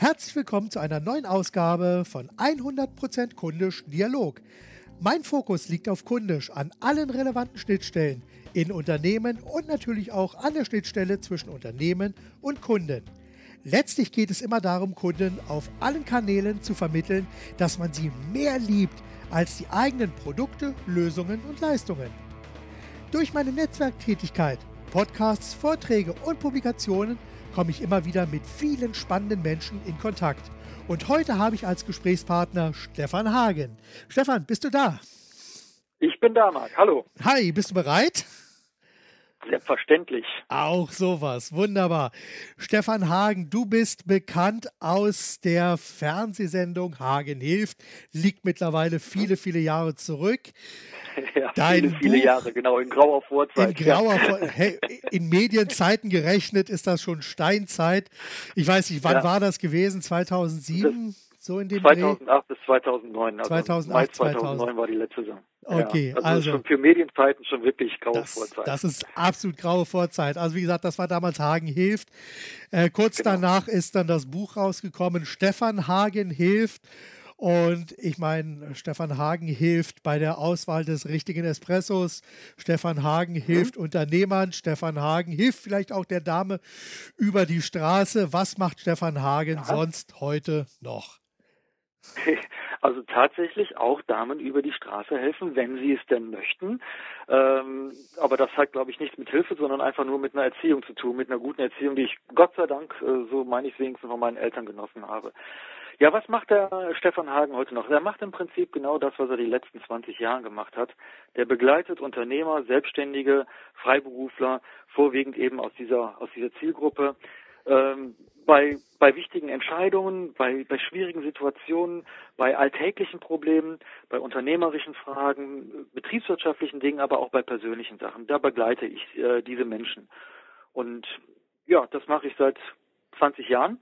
Herzlich willkommen zu einer neuen Ausgabe von 100% Kundisch Dialog. Mein Fokus liegt auf Kundisch an allen relevanten Schnittstellen in Unternehmen und natürlich auch an der Schnittstelle zwischen Unternehmen und Kunden. Letztlich geht es immer darum, Kunden auf allen Kanälen zu vermitteln, dass man sie mehr liebt als die eigenen Produkte, Lösungen und Leistungen. Durch meine Netzwerktätigkeit, Podcasts, Vorträge und Publikationen komme ich immer wieder mit vielen spannenden Menschen in Kontakt. Und heute habe ich als Gesprächspartner Stefan Hagen. Stefan, bist du da? Ich bin da, Marc. Hallo. Hi, bist du bereit? Selbstverständlich. Auch sowas. Wunderbar. Stefan Hagen, du bist bekannt aus der Fernsehsendung Hagen hilft. Liegt mittlerweile viele, viele Jahre zurück. Ja, Dein viele, viele Buch, Jahre, genau, in grauer Vorzeit. In grauer ja. hey, in Medienzeiten gerechnet ist das schon Steinzeit. Ich weiß nicht, wann ja. war das gewesen? 2007? Das so in dem 2008 Dreh? bis 2009. Also 2008, Mai 2009 2000. war die letzte Saison. Okay, ja, also, also schon für Medienzeiten schon wirklich graue das, Vorzeit. Das ist absolut graue Vorzeit. Also wie gesagt, das war damals Hagen hilft. Äh, kurz genau. danach ist dann das Buch rausgekommen, Stefan Hagen hilft. Und ich meine, Stefan Hagen hilft bei der Auswahl des richtigen Espressos. Stefan Hagen mhm. hilft mhm. Unternehmern. Stefan Hagen hilft vielleicht auch der Dame über die Straße. Was macht Stefan Hagen ja. sonst heute noch? Also tatsächlich auch Damen über die Straße helfen, wenn sie es denn möchten. Ähm, aber das hat, glaube ich, nichts mit Hilfe, sondern einfach nur mit einer Erziehung zu tun, mit einer guten Erziehung, die ich Gott sei Dank, äh, so meine ich wenigstens von meinen Eltern genossen habe. Ja, was macht der Stefan Hagen heute noch? Er macht im Prinzip genau das, was er die letzten 20 Jahre gemacht hat. Der begleitet Unternehmer, Selbstständige, Freiberufler, vorwiegend eben aus dieser, aus dieser Zielgruppe, ähm, bei, bei wichtigen Entscheidungen, bei, bei schwierigen Situationen, bei alltäglichen Problemen, bei unternehmerischen Fragen, betriebswirtschaftlichen Dingen, aber auch bei persönlichen Sachen. Da begleite ich äh, diese Menschen. Und ja, das mache ich seit 20 Jahren.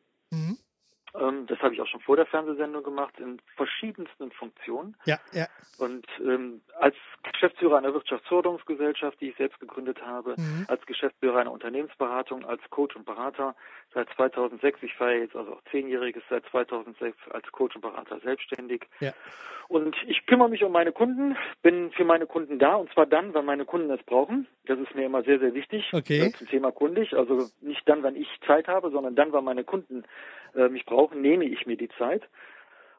Ähm, das habe ich auch schon vor der Fernsehsendung gemacht, in verschiedensten Funktionen. Ja, ja. Und ähm, als Geschäftsführer einer Wirtschaftsförderungsgesellschaft, die ich selbst gegründet habe, mhm. als Geschäftsführer einer Unternehmensberatung, als Coach und Berater seit 2006. Ich feiere jetzt also auch zehnjähriges seit 2006 als Coach und Berater selbstständig. Ja. Und ich kümmere mich um meine Kunden, bin für meine Kunden da und zwar dann, wenn meine Kunden es brauchen. Das ist mir immer sehr, sehr wichtig okay. Zum Thema kundig. Also nicht dann, wenn ich Zeit habe, sondern dann, wenn meine Kunden äh, mich brauchen, nehme ich mir die Zeit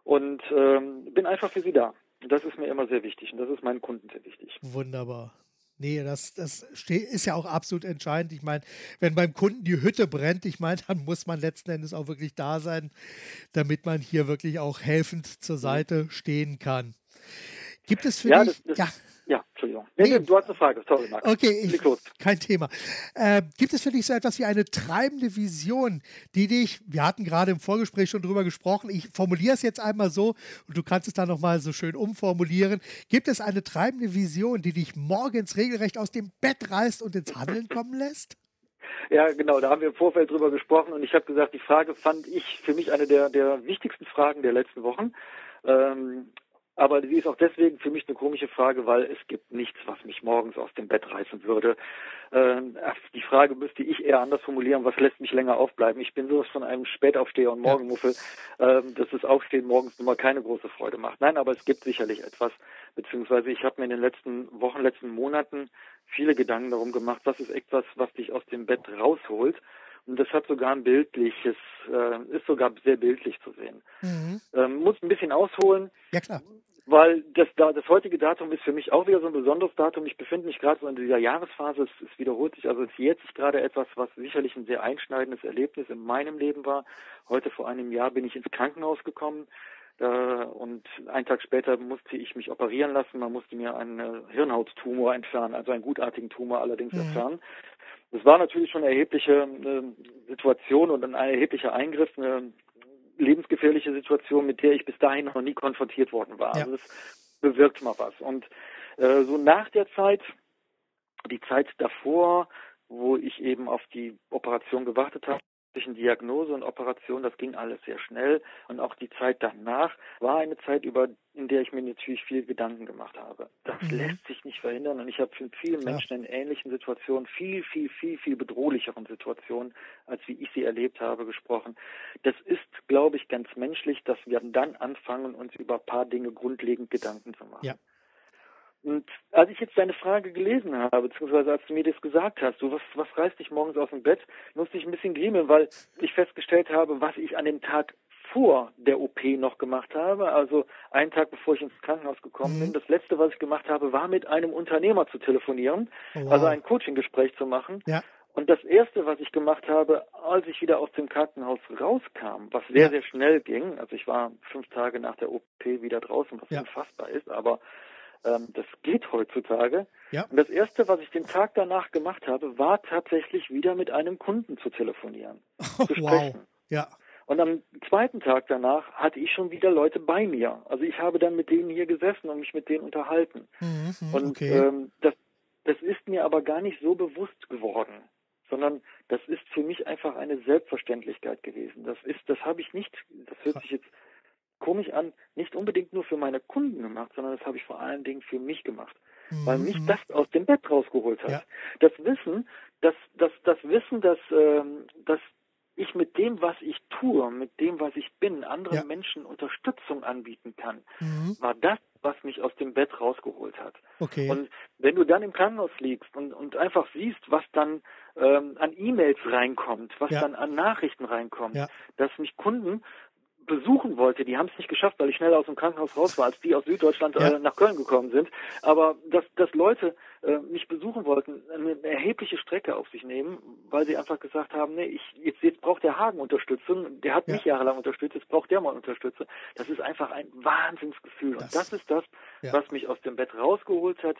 und ähm, bin einfach für sie da. Das ist mir immer sehr wichtig und das ist meinen Kunden sehr wichtig. Wunderbar. Nee, das, das ist ja auch absolut entscheidend. Ich meine, wenn beim Kunden die Hütte brennt, ich meine, dann muss man letzten Endes auch wirklich da sein, damit man hier wirklich auch helfend zur mhm. Seite stehen kann. Gibt es für ja, dich. Das, das, ja. Entschuldigung. Nee, nee, du hast eine Frage, sorry, Max. Okay, ich, kein Thema. Äh, gibt es für dich so etwas wie eine treibende Vision, die dich, wir hatten gerade im Vorgespräch schon drüber gesprochen, ich formuliere es jetzt einmal so und du kannst es dann nochmal so schön umformulieren. Gibt es eine treibende Vision, die dich morgens regelrecht aus dem Bett reißt und ins Handeln kommen lässt? Ja, genau, da haben wir im Vorfeld drüber gesprochen und ich habe gesagt, die Frage fand ich für mich eine der, der wichtigsten Fragen der letzten Wochen. Ähm, aber sie ist auch deswegen für mich eine komische Frage, weil es gibt nichts, was mich morgens aus dem Bett reißen würde. Ähm, die Frage müsste ich eher anders formulieren, was lässt mich länger aufbleiben. Ich bin sowas von einem Spätaufsteher und Morgenmuffel, ähm, dass das Aufstehen morgens nun mal keine große Freude macht. Nein, aber es gibt sicherlich etwas, beziehungsweise ich habe mir in den letzten Wochen, letzten Monaten viele Gedanken darum gemacht, was ist etwas, was dich aus dem Bett rausholt. Und das hat sogar ein bildliches, äh, ist sogar sehr bildlich zu sehen. Mhm. Ähm, muss ein bisschen ausholen. Ja, klar weil das, das heutige Datum ist für mich auch wieder so ein besonderes Datum. Ich befinde mich gerade so in dieser Jahresphase, es, es wiederholt sich, also jährt sich gerade etwas, was sicherlich ein sehr einschneidendes Erlebnis in meinem Leben war. Heute vor einem Jahr bin ich ins Krankenhaus gekommen äh, und einen Tag später musste ich mich operieren lassen. Man musste mir einen Hirnhauttumor entfernen, also einen gutartigen Tumor allerdings mhm. entfernen. Das war natürlich schon eine erhebliche äh, Situation und ein erheblicher Eingriff, eine lebensgefährliche Situation, mit der ich bis dahin noch nie konfrontiert worden war. Ja. Also es bewirkt mal was. Und äh, so nach der Zeit, die Zeit davor, wo ich eben auf die Operation gewartet habe, zwischen Diagnose und Operation, das ging alles sehr schnell. Und auch die Zeit danach war eine Zeit, über, in der ich mir natürlich viel Gedanken gemacht habe. Das mhm. lässt sich nicht verhindern. Und ich habe mit vielen. Menschen in ähnlichen Situationen, viel, viel, viel, viel bedrohlicheren Situationen, als wie ich sie erlebt habe, gesprochen. Das ist, glaube ich, ganz menschlich, dass wir dann anfangen, uns über ein paar Dinge grundlegend Gedanken zu machen. Ja. Und als ich jetzt deine Frage gelesen habe, beziehungsweise als du mir das gesagt hast, so was, was reißt dich morgens aus dem Bett, musste ich ein bisschen griemeln, weil ich festgestellt habe, was ich an dem Tag vor der OP noch gemacht habe, also einen Tag bevor ich ins Krankenhaus gekommen mhm. bin. Das letzte, was ich gemacht habe, war mit einem Unternehmer zu telefonieren, oh, wow. also ein Coaching-Gespräch zu machen. Ja. Und das erste, was ich gemacht habe, als ich wieder aus dem Krankenhaus rauskam, was sehr, ja. sehr schnell ging, also ich war fünf Tage nach der OP wieder draußen, was ja. unfassbar ist, aber ähm, das geht heutzutage. Ja. Und das Erste, was ich den Tag danach gemacht habe, war tatsächlich wieder mit einem Kunden zu telefonieren, oh, zu sprechen. Wow. Ja. Und am zweiten Tag danach hatte ich schon wieder Leute bei mir. Also ich habe dann mit denen hier gesessen und mich mit denen unterhalten. Mhm, und okay. ähm, das, das ist mir aber gar nicht so bewusst geworden, sondern das ist für mich einfach eine Selbstverständlichkeit gewesen. Das ist, das habe ich nicht, das hört sich jetzt komisch an, nicht unbedingt nur für meine Kunden gemacht, sondern das habe ich vor allen Dingen für mich gemacht. Mhm. Weil mich das aus dem Bett rausgeholt hat. Ja. Das Wissen, das, das, das Wissen, dass, ähm, dass ich mit dem, was ich tue, mit dem, was ich bin, anderen ja. Menschen Unterstützung anbieten kann, mhm. war das, was mich aus dem Bett rausgeholt hat. Okay. Und wenn du dann im Krankenhaus liegst und, und einfach siehst, was dann ähm, an E-Mails reinkommt, was ja. dann an Nachrichten reinkommt, ja. dass mich Kunden besuchen wollte, die haben es nicht geschafft, weil ich schneller aus dem Krankenhaus raus war, als die aus Süddeutschland ja. äh, nach Köln gekommen sind. Aber dass, dass Leute äh, mich besuchen wollten, eine, eine erhebliche Strecke auf sich nehmen, weil sie einfach gesagt haben, nee, ich, jetzt, jetzt braucht der Hagen Unterstützung, der hat ja. mich jahrelang unterstützt, jetzt braucht der mal Unterstützung. Das ist einfach ein Wahnsinnsgefühl. Das, Und das ist das, ja. was mich aus dem Bett rausgeholt hat,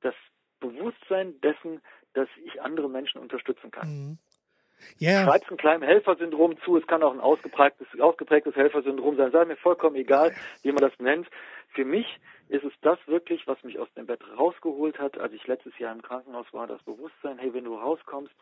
das Bewusstsein dessen, dass ich andere Menschen unterstützen kann. Mhm. Yeah. Schreibt ein kleines Helfersyndrom zu. Es kann auch ein ausgeprägtes, ausgeprägtes Helfersyndrom sein. Sei mir vollkommen egal, wie man das nennt. Für mich ist es das wirklich, was mich aus dem Bett rausgeholt hat, als ich letztes Jahr im Krankenhaus war, das Bewusstsein, hey, wenn du rauskommst,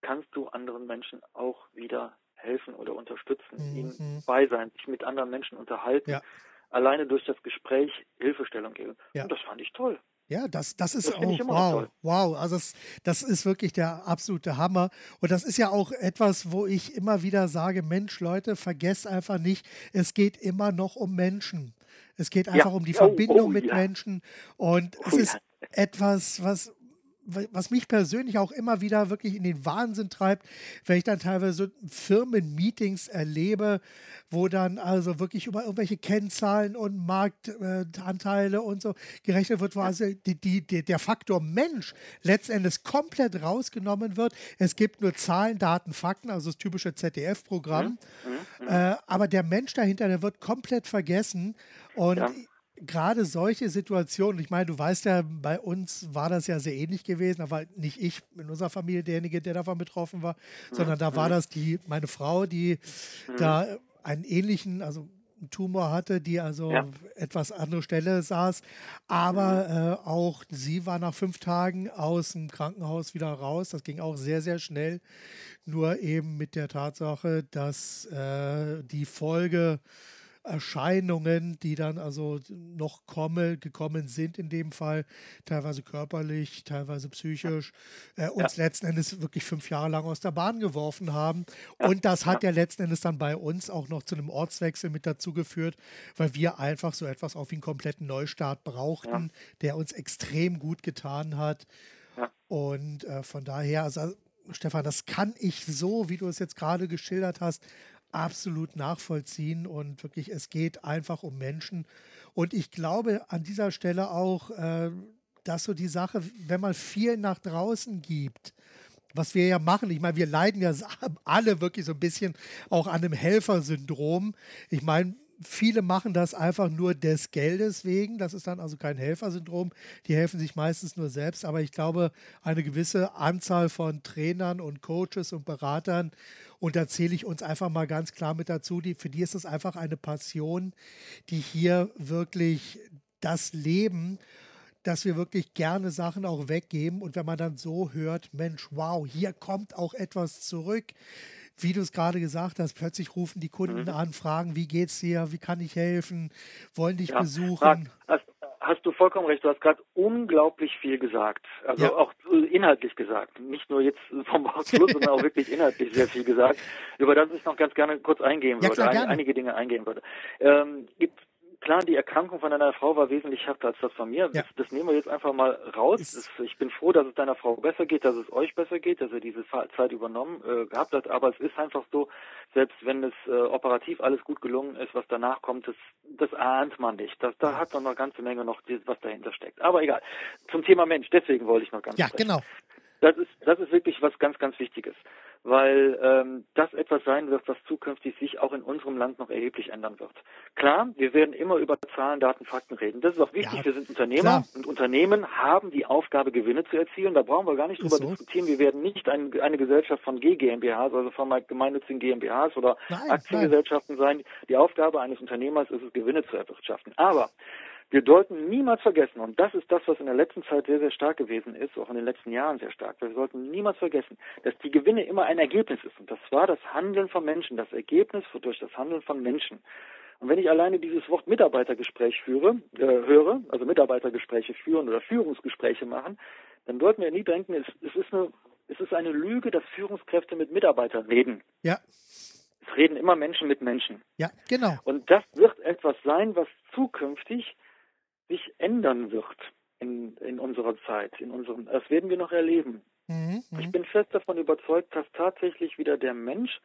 kannst du anderen Menschen auch wieder helfen oder unterstützen, mhm. ihnen bei sein, sich mit anderen Menschen unterhalten, ja. alleine durch das Gespräch Hilfestellung geben. Ja. Und das fand ich toll. Ja, das, das ist das auch, wow, wow. Also das, das ist wirklich der absolute Hammer. Und das ist ja auch etwas, wo ich immer wieder sage, Mensch, Leute, vergesst einfach nicht, es geht immer noch um Menschen. Es geht einfach ja. um die oh, Verbindung oh, mit ja. Menschen. Und oh, es ist etwas, was, was mich persönlich auch immer wieder wirklich in den Wahnsinn treibt, wenn ich dann teilweise Firmenmeetings erlebe, wo dann also wirklich über irgendwelche Kennzahlen und Marktanteile und so gerechnet wird, wo also die, die, die, der Faktor Mensch letztendlich komplett rausgenommen wird. Es gibt nur Zahlen, Daten, Fakten, also das typische ZDF-Programm. Mhm. Mhm. Äh, aber der Mensch dahinter, der wird komplett vergessen. Und ja gerade solche Situationen, ich meine, du weißt ja, bei uns war das ja sehr ähnlich gewesen, aber nicht ich in unserer Familie derjenige, der davon betroffen war, sondern da war mhm. das die, meine Frau, die mhm. da einen ähnlichen, also einen Tumor hatte, die also ja. etwas andere Stelle saß. Aber mhm. äh, auch sie war nach fünf Tagen aus dem Krankenhaus wieder raus. Das ging auch sehr, sehr schnell. Nur eben mit der Tatsache, dass äh, die Folge Erscheinungen, die dann also noch komme, gekommen sind in dem Fall, teilweise körperlich, teilweise psychisch, äh, uns ja. letzten Endes wirklich fünf Jahre lang aus der Bahn geworfen haben. Ja. Und das hat ja. ja letzten Endes dann bei uns auch noch zu einem Ortswechsel mit dazu geführt, weil wir einfach so etwas auf einen kompletten Neustart brauchten, der uns extrem gut getan hat. Und äh, von daher, also Stefan, das kann ich so, wie du es jetzt gerade geschildert hast, absolut nachvollziehen und wirklich, es geht einfach um Menschen. Und ich glaube an dieser Stelle auch, äh, dass so die Sache, wenn man viel nach draußen gibt, was wir ja machen, ich meine, wir leiden ja alle wirklich so ein bisschen auch an einem Helfersyndrom. Ich meine, viele machen das einfach nur des Geldes wegen. Das ist dann also kein Helfersyndrom. Die helfen sich meistens nur selbst. Aber ich glaube, eine gewisse Anzahl von Trainern und Coaches und Beratern, und da zähle ich uns einfach mal ganz klar mit dazu, die, für die ist es einfach eine Passion, die hier wirklich das Leben dass wir wirklich gerne Sachen auch weggeben und wenn man dann so hört, Mensch, wow, hier kommt auch etwas zurück wie du es gerade gesagt hast, plötzlich rufen die Kunden mhm. an, fragen, wie geht's dir, wie kann ich helfen, wollen dich ja. besuchen. Hast, hast, du vollkommen recht, du hast gerade unglaublich viel gesagt. Also ja. auch inhaltlich gesagt. Nicht nur jetzt vom Schluss, sondern auch wirklich inhaltlich sehr viel gesagt, über das ich noch ganz gerne kurz eingehen würde, ja, klar, einige Dinge eingehen würde. Ähm, gibt klar, die Erkrankung von deiner Frau war wesentlich härter als das von mir. Ja. Das, das, nehmen wir jetzt einfach mal raus. Das, ich bin froh, dass es deiner Frau besser geht, dass es euch besser geht, dass ihr diese Zeit übernommen äh, gehabt habt. Aber es ist einfach so, selbst wenn es äh, operativ alles gut gelungen ist, was danach kommt, das, das ahnt man nicht. Das, da hat man noch eine ganze Menge noch, was dahinter steckt. Aber egal. Zum Thema Mensch, deswegen wollte ich noch ganz Ja, sprechen. genau. Das ist, das ist wirklich was ganz, ganz Wichtiges weil ähm, das etwas sein wird, was zukünftig sich auch in unserem Land noch erheblich ändern wird. Klar, wir werden immer über Zahlen, Daten, Fakten reden. Das ist auch wichtig. Ja, wir sind Unternehmer klar. und Unternehmen haben die Aufgabe, Gewinne zu erzielen. Da brauchen wir gar nicht drüber so. diskutieren. Wir werden nicht ein, eine Gesellschaft von GmbHs, also von gemeinnützigen GmbHs oder nein, Aktiengesellschaften nein. sein. Die Aufgabe eines Unternehmers ist es, Gewinne zu erwirtschaften. Aber wir sollten niemals vergessen, und das ist das, was in der letzten Zeit sehr, sehr stark gewesen ist, auch in den letzten Jahren sehr stark, wir sollten niemals vergessen, dass die Gewinne immer ein Ergebnis ist. Und das war das Handeln von Menschen, das Ergebnis durch das Handeln von Menschen. Und wenn ich alleine dieses Wort Mitarbeitergespräch führe, äh, höre, also Mitarbeitergespräche führen oder Führungsgespräche machen, dann sollten wir nie denken, es, es, ist eine, es ist eine Lüge, dass Führungskräfte mit Mitarbeitern reden. Ja. Es reden immer Menschen mit Menschen. Ja, genau. Und das wird etwas sein, was zukünftig sich ändern wird in, in unserer Zeit, in unserem, das werden wir noch erleben. Mhm, ich bin fest davon überzeugt, dass tatsächlich wieder der Mensch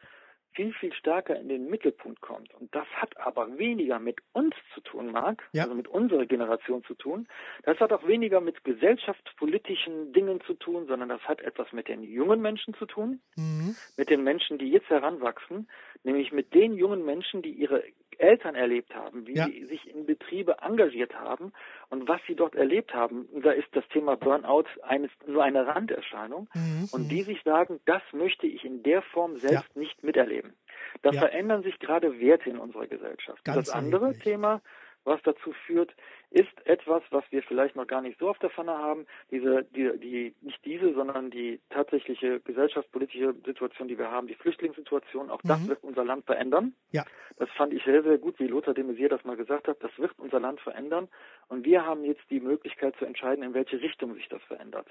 viel, viel stärker in den Mittelpunkt kommt. Und das hat aber weniger mit uns zu tun, Marc, ja. also mit unserer Generation zu tun. Das hat auch weniger mit gesellschaftspolitischen Dingen zu tun, sondern das hat etwas mit den jungen Menschen zu tun, mhm. mit den Menschen, die jetzt heranwachsen, nämlich mit den jungen Menschen, die ihre Eltern erlebt haben, wie ja. sie sich in Betriebe engagiert haben und was sie dort erlebt haben. Da ist das Thema Burnout eines, nur eine Randerscheinung. Mhm. Und die sich sagen, das möchte ich in der Form selbst ja. nicht miterleben. Da ja. verändern sich gerade Werte in unserer Gesellschaft. Ganz das andere erheblich. Thema was dazu führt, ist etwas, was wir vielleicht noch gar nicht so auf der Pfanne haben. Diese, die, die, nicht diese, sondern die tatsächliche gesellschaftspolitische Situation, die wir haben, die Flüchtlingssituation, auch mhm. das wird unser Land verändern. Ja. Das fand ich sehr, sehr gut, wie Lothar de Maizière das mal gesagt hat. Das wird unser Land verändern. Und wir haben jetzt die Möglichkeit zu entscheiden, in welche Richtung sich das verändert.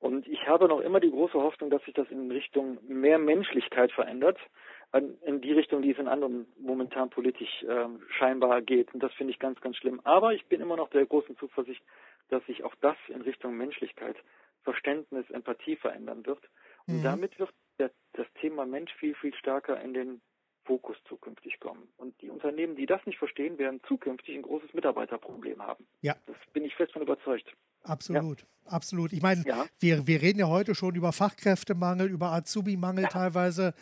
Und ich habe noch immer die große Hoffnung, dass sich das in Richtung mehr Menschlichkeit verändert, in die Richtung, die es in anderen momentan politisch äh, scheinbar geht. Und das finde ich ganz, ganz schlimm. Aber ich bin immer noch der großen Zuversicht, dass sich auch das in Richtung Menschlichkeit, Verständnis, Empathie verändern wird. Und mhm. damit wird der, das Thema Mensch viel, viel stärker in den Fokus zukünftig kommen. Und die Unternehmen, die das nicht verstehen, werden zukünftig ein großes Mitarbeiterproblem haben. Ja. Das bin ich fest von überzeugt. Absolut, ja. absolut. Ich meine, ja. wir, wir reden ja heute schon über Fachkräftemangel, über Azubi-Mangel ja. teilweise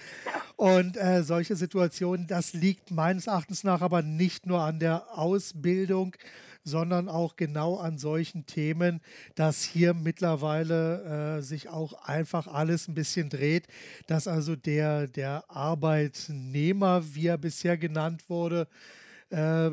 und äh, solche Situationen. Das liegt meines Erachtens nach aber nicht nur an der Ausbildung, sondern auch genau an solchen Themen, dass hier mittlerweile äh, sich auch einfach alles ein bisschen dreht, dass also der, der Arbeitnehmer, wie er bisher genannt wurde, äh,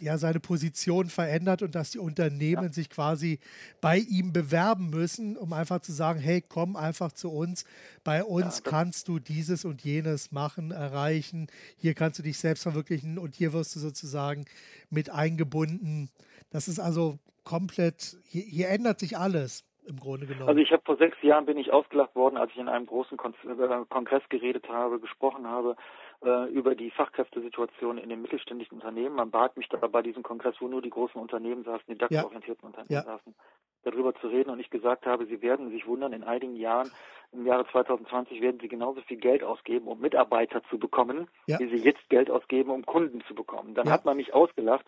ja seine Position verändert und dass die Unternehmen ja. sich quasi bei ihm bewerben müssen, um einfach zu sagen, hey, komm einfach zu uns, bei uns ja, kannst du dieses und jenes machen, erreichen, hier kannst du dich selbst verwirklichen und hier wirst du sozusagen mit eingebunden. Das ist also komplett, hier, hier ändert sich alles im Grunde genommen. Also ich habe vor sechs Jahren bin ich ausgelacht worden, als ich in einem großen äh, Kongress geredet habe, gesprochen habe äh, über die Fachkräftesituation in den mittelständischen Unternehmen. Man bat mich da bei diesem Kongress, wo nur die großen Unternehmen saßen, die DAX-orientierten ja. Unternehmen ja. saßen, darüber zu reden. Und ich gesagt habe, Sie werden sich wundern, in einigen Jahren, im Jahre 2020, werden Sie genauso viel Geld ausgeben, um Mitarbeiter zu bekommen, ja. wie Sie jetzt Geld ausgeben, um Kunden zu bekommen. Dann hat man mich ausgelacht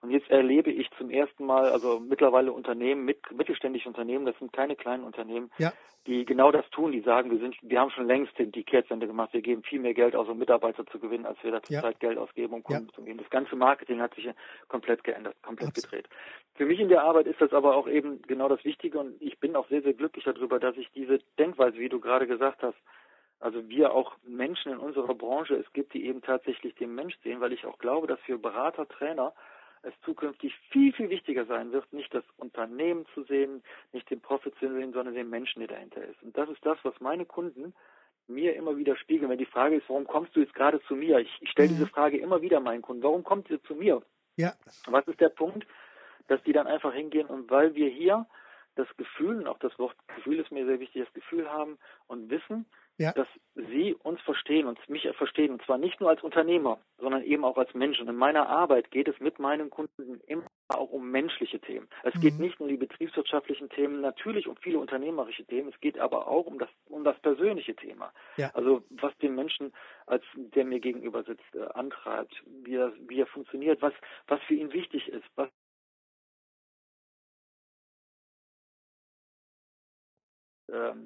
und jetzt erlebe ich zum ersten Mal, also mittlerweile Unternehmen, mit, mittelständische Unternehmen, das sind keine kleinen Unternehmen, ja. die genau das tun, die sagen, wir sind, wir haben schon längst die Kehrtwende gemacht, wir geben viel mehr Geld aus, um Mitarbeiter zu gewinnen, als wir da zurzeit ja. Geld ausgeben, um Kunden ja. zu gewinnen. Das ganze Marketing hat sich komplett geändert, komplett Absolut. gedreht. Für mich in der Arbeit ist das aber auch eben genau das Wichtige und ich bin auch sehr, sehr glücklich darüber, dass ich diese Denkweise, wie du gerade gesagt hast, also wir auch Menschen in unserer Branche es gibt, die eben tatsächlich den Mensch sehen, weil ich auch glaube, dass für Berater, Trainer es zukünftig viel, viel wichtiger sein wird, nicht das Unternehmen zu sehen, nicht den Profit zu sehen, sondern den Menschen, der dahinter ist. Und das ist das, was meine Kunden mir immer wieder spiegeln. Wenn die Frage ist, warum kommst du jetzt gerade zu mir? Ich, ich stelle mhm. diese Frage immer wieder meinen Kunden. Warum kommt ihr zu mir? Ja. Was ist der Punkt, dass die dann einfach hingehen und weil wir hier das Gefühl, und auch das Wort Gefühl ist mir sehr wichtig, das Gefühl haben und wissen, ja. dass sie uns verstehen und mich verstehen. Und zwar nicht nur als Unternehmer, sondern eben auch als Mensch. Und in meiner Arbeit geht es mit meinen Kunden immer auch um menschliche Themen. Es mhm. geht nicht nur um die betriebswirtschaftlichen Themen, natürlich um viele unternehmerische Themen. Es geht aber auch um das, um das persönliche Thema. Ja. Also was den Menschen, als der mir gegenüber sitzt, äh, antreibt, wie er, wie er funktioniert, was, was für ihn wichtig ist, was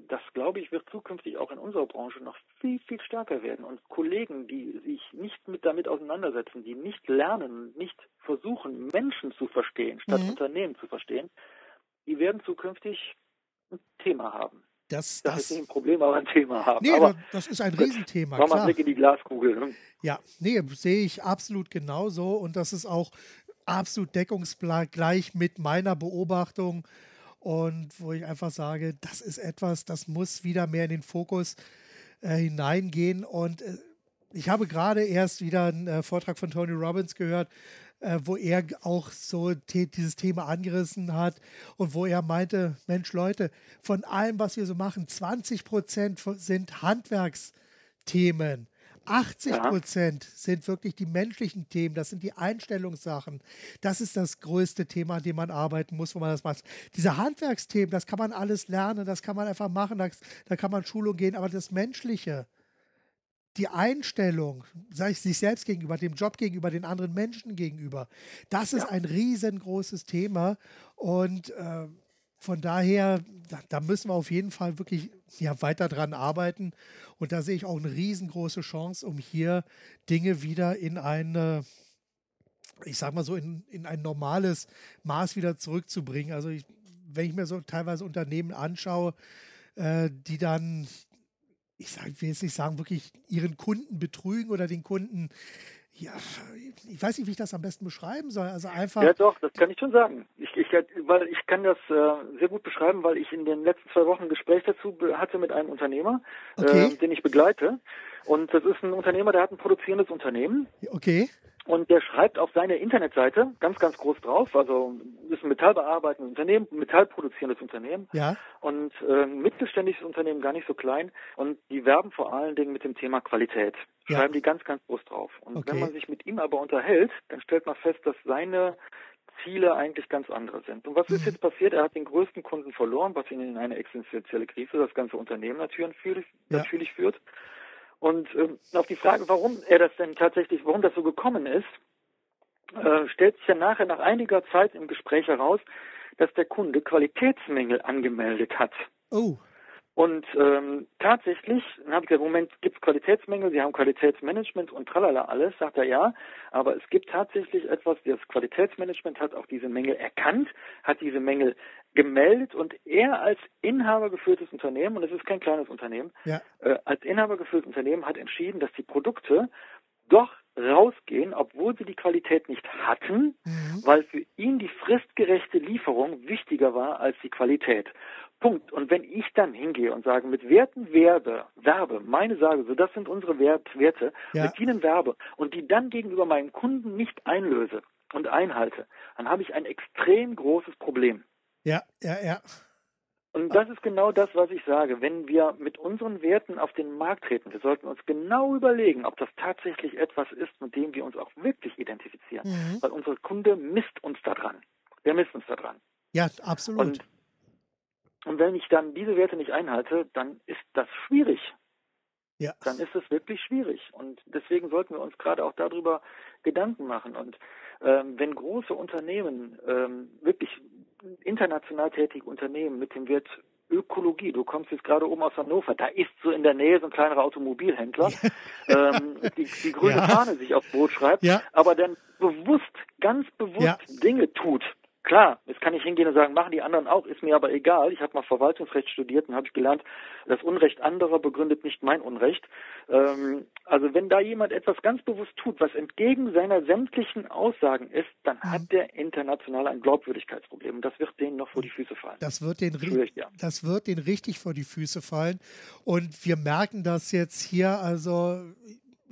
das, glaube ich, wird zukünftig auch in unserer Branche noch viel, viel stärker werden. Und Kollegen, die sich nicht mit damit auseinandersetzen, die nicht lernen, nicht versuchen, Menschen zu verstehen, statt mhm. Unternehmen zu verstehen, die werden zukünftig ein Thema haben. Das, das, das, ist nicht ein Problem, aber ein Thema haben. Nee, aber das ist ein Riesenthema. Mach mal einen Blick in die Glaskugel. Ne? Ja, nee, sehe ich absolut genauso. Und das ist auch absolut deckungsgleich mit meiner Beobachtung und wo ich einfach sage, das ist etwas, das muss wieder mehr in den Fokus äh, hineingehen. Und äh, ich habe gerade erst wieder einen äh, Vortrag von Tony Robbins gehört, äh, wo er auch so dieses Thema angerissen hat und wo er meinte, Mensch Leute, von allem, was wir so machen, 20 Prozent sind Handwerksthemen. 80 Prozent sind wirklich die menschlichen Themen, das sind die Einstellungssachen. Das ist das größte Thema, an dem man arbeiten muss, wo man das macht. Diese Handwerksthemen, das kann man alles lernen, das kann man einfach machen, da, da kann man Schulung gehen, aber das Menschliche, die Einstellung, sei es sich selbst gegenüber, dem Job gegenüber, den anderen Menschen gegenüber, das ist ja. ein riesengroßes Thema und äh, von daher, da, da, müssen wir auf jeden Fall wirklich ja, weiter dran arbeiten. Und da sehe ich auch eine riesengroße Chance, um hier Dinge wieder in eine, ich sag mal so, in, in ein normales Maß wieder zurückzubringen. Also ich, wenn ich mir so teilweise Unternehmen anschaue, äh, die dann, ich sag, will jetzt nicht sagen, wirklich ihren Kunden betrügen oder den Kunden ja, ich weiß nicht, wie ich das am besten beschreiben soll. Also einfach. Ja, doch, das kann ich schon sagen. Ich, ich, weil ich kann das äh, sehr gut beschreiben, weil ich in den letzten zwei Wochen ein Gespräch dazu hatte mit einem Unternehmer, okay. äh, den ich begleite. Und das ist ein Unternehmer, der hat ein produzierendes Unternehmen. Okay. Und der schreibt auf seine Internetseite ganz, ganz groß drauf, also ist ein metallbearbeitendes Unternehmen, metallproduzierendes Unternehmen ja. und äh, ein mittelständisches Unternehmen, gar nicht so klein. Und die werben vor allen Dingen mit dem Thema Qualität. Schreiben ja. die ganz, ganz groß drauf. Und okay. wenn man sich mit ihm aber unterhält, dann stellt man fest, dass seine Ziele eigentlich ganz andere sind. Und was ist mhm. jetzt passiert? Er hat den größten Kunden verloren, was ihn in eine existenzielle Krise, das ganze Unternehmen natürlich, ja. natürlich führt. Und ähm, auf die Frage, warum er das denn tatsächlich, warum das so gekommen ist, äh, stellt sich ja nachher nach einiger Zeit im Gespräch heraus, dass der Kunde Qualitätsmängel angemeldet hat. Oh. Und ähm, tatsächlich, dann habe ich gesagt, Moment, gibt es Qualitätsmängel, Sie haben Qualitätsmanagement und tralala alles, sagt er ja, aber es gibt tatsächlich etwas, das Qualitätsmanagement hat auch diese Mängel erkannt, hat diese Mängel gemeldet und er als Inhaber geführtes Unternehmen, und es ist kein kleines Unternehmen, ja. äh, als Inhaber geführtes Unternehmen hat entschieden, dass die Produkte doch rausgehen, obwohl sie die Qualität nicht hatten, mhm. weil für ihn die fristgerechte Lieferung wichtiger war als die Qualität. Punkt. Und wenn ich dann hingehe und sage, mit Werten werbe, werbe, meine sage, so das sind unsere Wert, Werte, ja. mit ihnen werbe und die dann gegenüber meinem Kunden nicht einlöse und einhalte, dann habe ich ein extrem großes Problem. Ja, ja, ja. Und das ist genau das, was ich sage. Wenn wir mit unseren Werten auf den Markt treten, wir sollten uns genau überlegen, ob das tatsächlich etwas ist, mit dem wir uns auch wirklich identifizieren. Mhm. Weil unser Kunde misst uns daran. Der misst uns daran. Ja, absolut. Und und wenn ich dann diese Werte nicht einhalte, dann ist das schwierig. Ja. Dann ist es wirklich schwierig. Und deswegen sollten wir uns gerade auch darüber Gedanken machen. Und ähm, wenn große Unternehmen, ähm, wirklich international tätige Unternehmen mit dem Wert Ökologie, du kommst jetzt gerade oben aus Hannover, da ist so in der Nähe so ein kleinerer Automobilhändler, ähm, die, die grüne ja. Fahne sich aufs Boot schreibt, ja. aber dann bewusst, ganz bewusst ja. Dinge tut, Klar, jetzt kann ich hingehen und sagen, machen die anderen auch, ist mir aber egal. Ich habe mal Verwaltungsrecht studiert und habe ich gelernt, das Unrecht anderer begründet nicht mein Unrecht. Ähm, also wenn da jemand etwas ganz bewusst tut, was entgegen seiner sämtlichen Aussagen ist, dann mhm. hat der international ein Glaubwürdigkeitsproblem und das wird denen noch vor die Füße fallen. Das wird den, ja. das wird den richtig vor die Füße fallen und wir merken das jetzt hier, also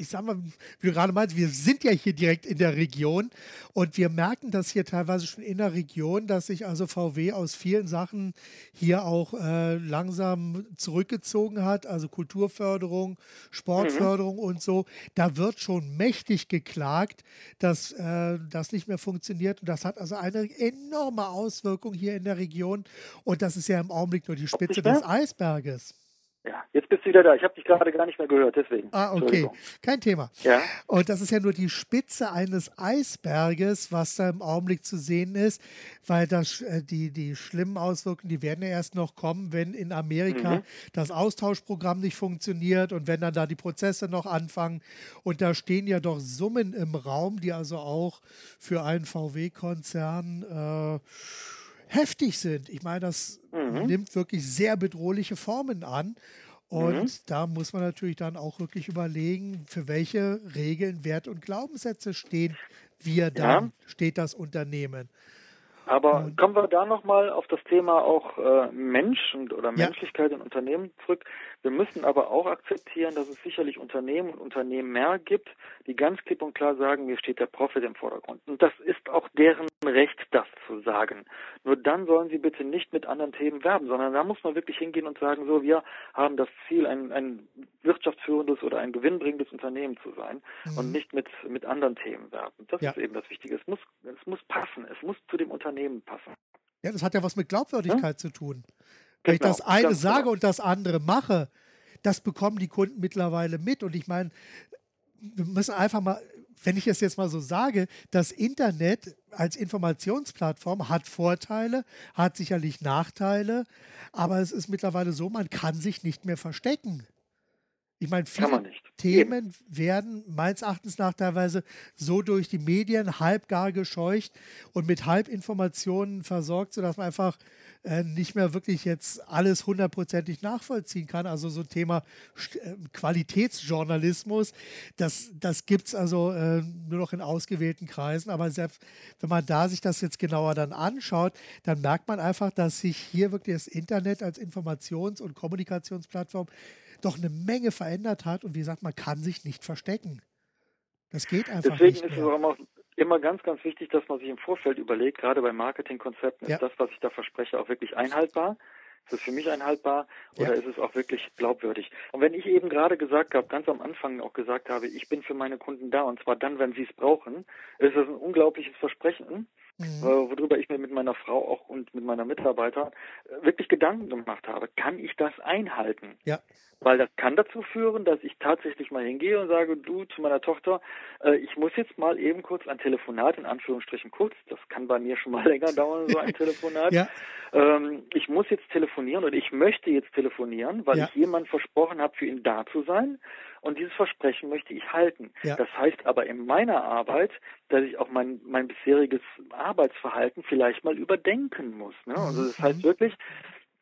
ich sag mal, wie du gerade meinst, wir sind ja hier direkt in der Region und wir merken das hier teilweise schon in der Region, dass sich also VW aus vielen Sachen hier auch äh, langsam zurückgezogen hat, also Kulturförderung, Sportförderung mhm. und so. Da wird schon mächtig geklagt, dass äh, das nicht mehr funktioniert und das hat also eine enorme Auswirkung hier in der Region und das ist ja im Augenblick nur die Spitze des Eisberges. Ja, jetzt bist du wieder da. Ich habe dich gerade gar nicht mehr gehört, deswegen. Ah, okay. Kein Thema. Ja. Und das ist ja nur die Spitze eines Eisberges, was da im Augenblick zu sehen ist, weil das, äh, die, die schlimmen Auswirkungen, die werden ja erst noch kommen, wenn in Amerika mhm. das Austauschprogramm nicht funktioniert und wenn dann da die Prozesse noch anfangen. Und da stehen ja doch Summen im Raum, die also auch für einen VW-Konzern äh, heftig sind. Ich meine, das mhm. nimmt wirklich sehr bedrohliche Formen an. Und mhm. da muss man natürlich dann auch wirklich überlegen, für welche Regeln, Wert und Glaubenssätze stehen wir dann, ja. steht das Unternehmen. Aber und, kommen wir da nochmal auf das Thema auch äh, Mensch und, oder ja. Menschlichkeit in Unternehmen zurück. Wir müssen aber auch akzeptieren, dass es sicherlich Unternehmen und Unternehmer gibt, die ganz klipp und klar sagen, mir steht der Profit im Vordergrund. Und das ist auch deren Recht, das zu sagen. Nur dann sollen sie bitte nicht mit anderen Themen werben, sondern da muss man wirklich hingehen und sagen, so, wir haben das Ziel, ein, ein wirtschaftsführendes oder ein gewinnbringendes Unternehmen zu sein mhm. und nicht mit, mit anderen Themen werben. Das ja. ist eben das Wichtige. Es muss, es muss passen. Es muss zu dem Unternehmen passen. Ja, das hat ja was mit Glaubwürdigkeit ja? zu tun. Wenn genau, ich das eine sage genau. und das andere mache, das bekommen die Kunden mittlerweile mit. Und ich meine, wir müssen einfach mal, wenn ich es jetzt mal so sage, das Internet als Informationsplattform hat Vorteile, hat sicherlich Nachteile, aber es ist mittlerweile so, man kann sich nicht mehr verstecken. Ich meine, viele Themen werden meines Erachtens nach teilweise so durch die Medien halbgar gescheucht und mit Halbinformationen versorgt, sodass man einfach äh, nicht mehr wirklich jetzt alles hundertprozentig nachvollziehen kann. Also so ein Thema äh, Qualitätsjournalismus, das, das gibt es also äh, nur noch in ausgewählten Kreisen. Aber selbst wenn man da sich das jetzt genauer dann anschaut, dann merkt man einfach, dass sich hier wirklich das Internet als Informations- und Kommunikationsplattform doch eine Menge verändert hat und wie gesagt, man kann sich nicht verstecken. Das geht einfach Deswegen nicht. Deswegen ist es auch immer, ganz, ganz wichtig, dass man sich im Vorfeld überlegt, gerade bei Marketingkonzepten, ja. ist das, was ich da verspreche, auch wirklich einhaltbar? Ist es für mich einhaltbar oder ja. ist es auch wirklich glaubwürdig? Und wenn ich eben gerade gesagt habe, ganz am Anfang auch gesagt habe, ich bin für meine Kunden da und zwar dann, wenn sie es brauchen, ist das ein unglaubliches Versprechen mhm. äh, worüber ich mir mit meiner Frau auch und mit meiner Mitarbeiter wirklich Gedanken gemacht habe. Kann ich das einhalten? Ja. Weil das kann dazu führen, dass ich tatsächlich mal hingehe und sage, du zu meiner Tochter, äh, ich muss jetzt mal eben kurz ein Telefonat, in Anführungsstrichen kurz, das kann bei mir schon mal länger dauern, so ein Telefonat. ja. ähm, ich muss jetzt telefonieren oder ich möchte jetzt telefonieren, weil ja. ich jemand versprochen habe, für ihn da zu sein. Und dieses Versprechen möchte ich halten. Ja. Das heißt aber in meiner Arbeit, dass ich auch mein, mein bisheriges Arbeitsverhalten vielleicht mal überdenken muss. Ne? Also das heißt mhm. wirklich,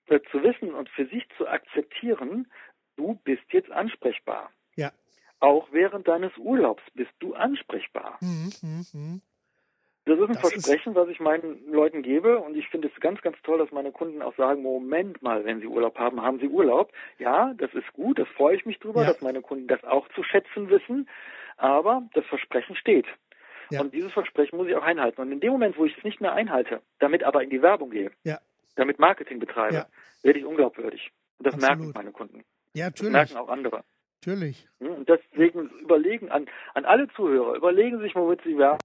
äh, zu wissen und für sich zu akzeptieren, du bist jetzt ansprechbar. Ja. Auch während deines Urlaubs bist du ansprechbar. Mhm, mh, mh. Das ist ein das Versprechen, ist was ich meinen Leuten gebe und ich finde es ganz, ganz toll, dass meine Kunden auch sagen, Moment mal, wenn sie Urlaub haben, haben sie Urlaub. Ja, das ist gut, das freue ich mich drüber, ja. dass meine Kunden das auch zu schätzen wissen, aber das Versprechen steht. Ja. Und dieses Versprechen muss ich auch einhalten. Und in dem Moment, wo ich es nicht mehr einhalte, damit aber in die Werbung gehe, ja. damit Marketing betreibe, werde ich unglaubwürdig. Und das Absolut. merken meine Kunden. Ja, natürlich. Das merken auch andere. Natürlich. Hm, und deswegen überlegen an, an alle Zuhörer, überlegen sich, womit sie werben.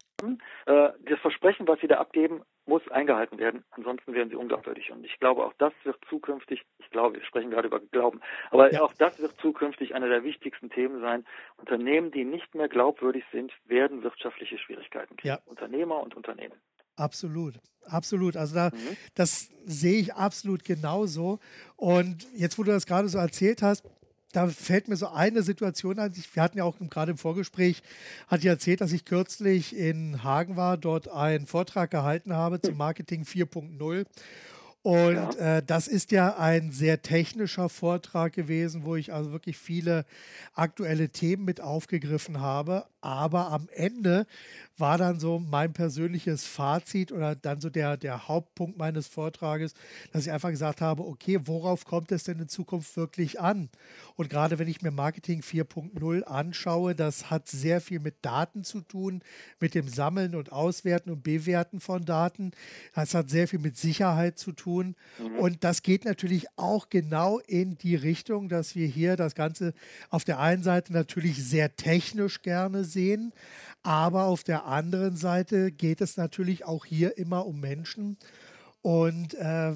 Äh, das Versprechen, was sie da abgeben, muss eingehalten werden. Ansonsten werden sie unglaubwürdig. Und ich glaube, auch das wird zukünftig, ich glaube, wir sprechen gerade über Glauben, aber ja. auch das wird zukünftig einer der wichtigsten Themen sein. Unternehmen, die nicht mehr glaubwürdig sind, werden wirtschaftliche Schwierigkeiten kriegen. Ja. Unternehmer und Unternehmen. Absolut, absolut. Also da, mhm. das sehe ich absolut genauso. Und jetzt, wo du das gerade so erzählt hast, da fällt mir so eine Situation ein. Wir hatten ja auch gerade im Vorgespräch, hatte ich erzählt, dass ich kürzlich in Hagen war, dort einen Vortrag gehalten habe zum Marketing 4.0. Und ja. äh, das ist ja ein sehr technischer Vortrag gewesen, wo ich also wirklich viele aktuelle Themen mit aufgegriffen habe. Aber am Ende war dann so mein persönliches Fazit oder dann so der, der Hauptpunkt meines Vortrages, dass ich einfach gesagt habe, okay, worauf kommt es denn in Zukunft wirklich an? Und gerade wenn ich mir Marketing 4.0 anschaue, das hat sehr viel mit Daten zu tun, mit dem Sammeln und Auswerten und Bewerten von Daten. Das hat sehr viel mit Sicherheit zu tun. Mhm. Und das geht natürlich auch genau in die Richtung, dass wir hier das Ganze auf der einen Seite natürlich sehr technisch gerne sehen, aber auf der anderen Seite geht es natürlich auch hier immer um Menschen. Und äh,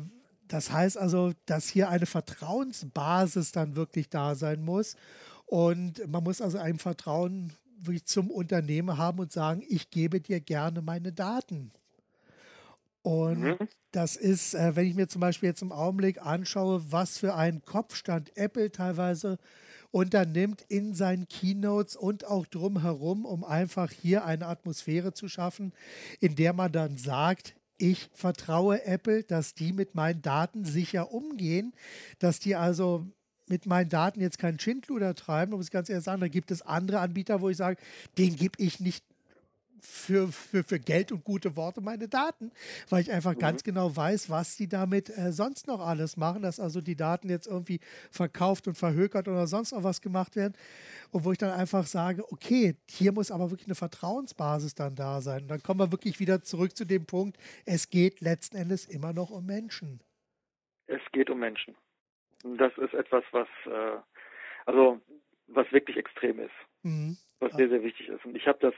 das heißt also, dass hier eine Vertrauensbasis dann wirklich da sein muss. Und man muss also ein Vertrauen zum Unternehmen haben und sagen, ich gebe dir gerne meine Daten. Und mhm. das ist, äh, wenn ich mir zum Beispiel jetzt im Augenblick anschaue, was für einen Kopfstand Apple teilweise unternimmt in seinen Keynotes und auch drumherum, um einfach hier eine Atmosphäre zu schaffen, in der man dann sagt, ich vertraue Apple, dass die mit meinen Daten sicher umgehen, dass die also mit meinen Daten jetzt keinen Schindluder treiben, um es ganz ehrlich zu sagen. Da gibt es andere Anbieter, wo ich sage, den gebe ich nicht für, für, für Geld und gute Worte meine Daten, weil ich einfach mhm. ganz genau weiß, was die damit äh, sonst noch alles machen, dass also die Daten jetzt irgendwie verkauft und verhökert oder sonst noch was gemacht werden. Und wo ich dann einfach sage, okay, hier muss aber wirklich eine Vertrauensbasis dann da sein. Und dann kommen wir wirklich wieder zurück zu dem Punkt, es geht letzten Endes immer noch um Menschen. Es geht um Menschen. Das ist etwas, was, äh, also, was wirklich extrem ist. Mhm. Was sehr, sehr wichtig ist. Und ich habe das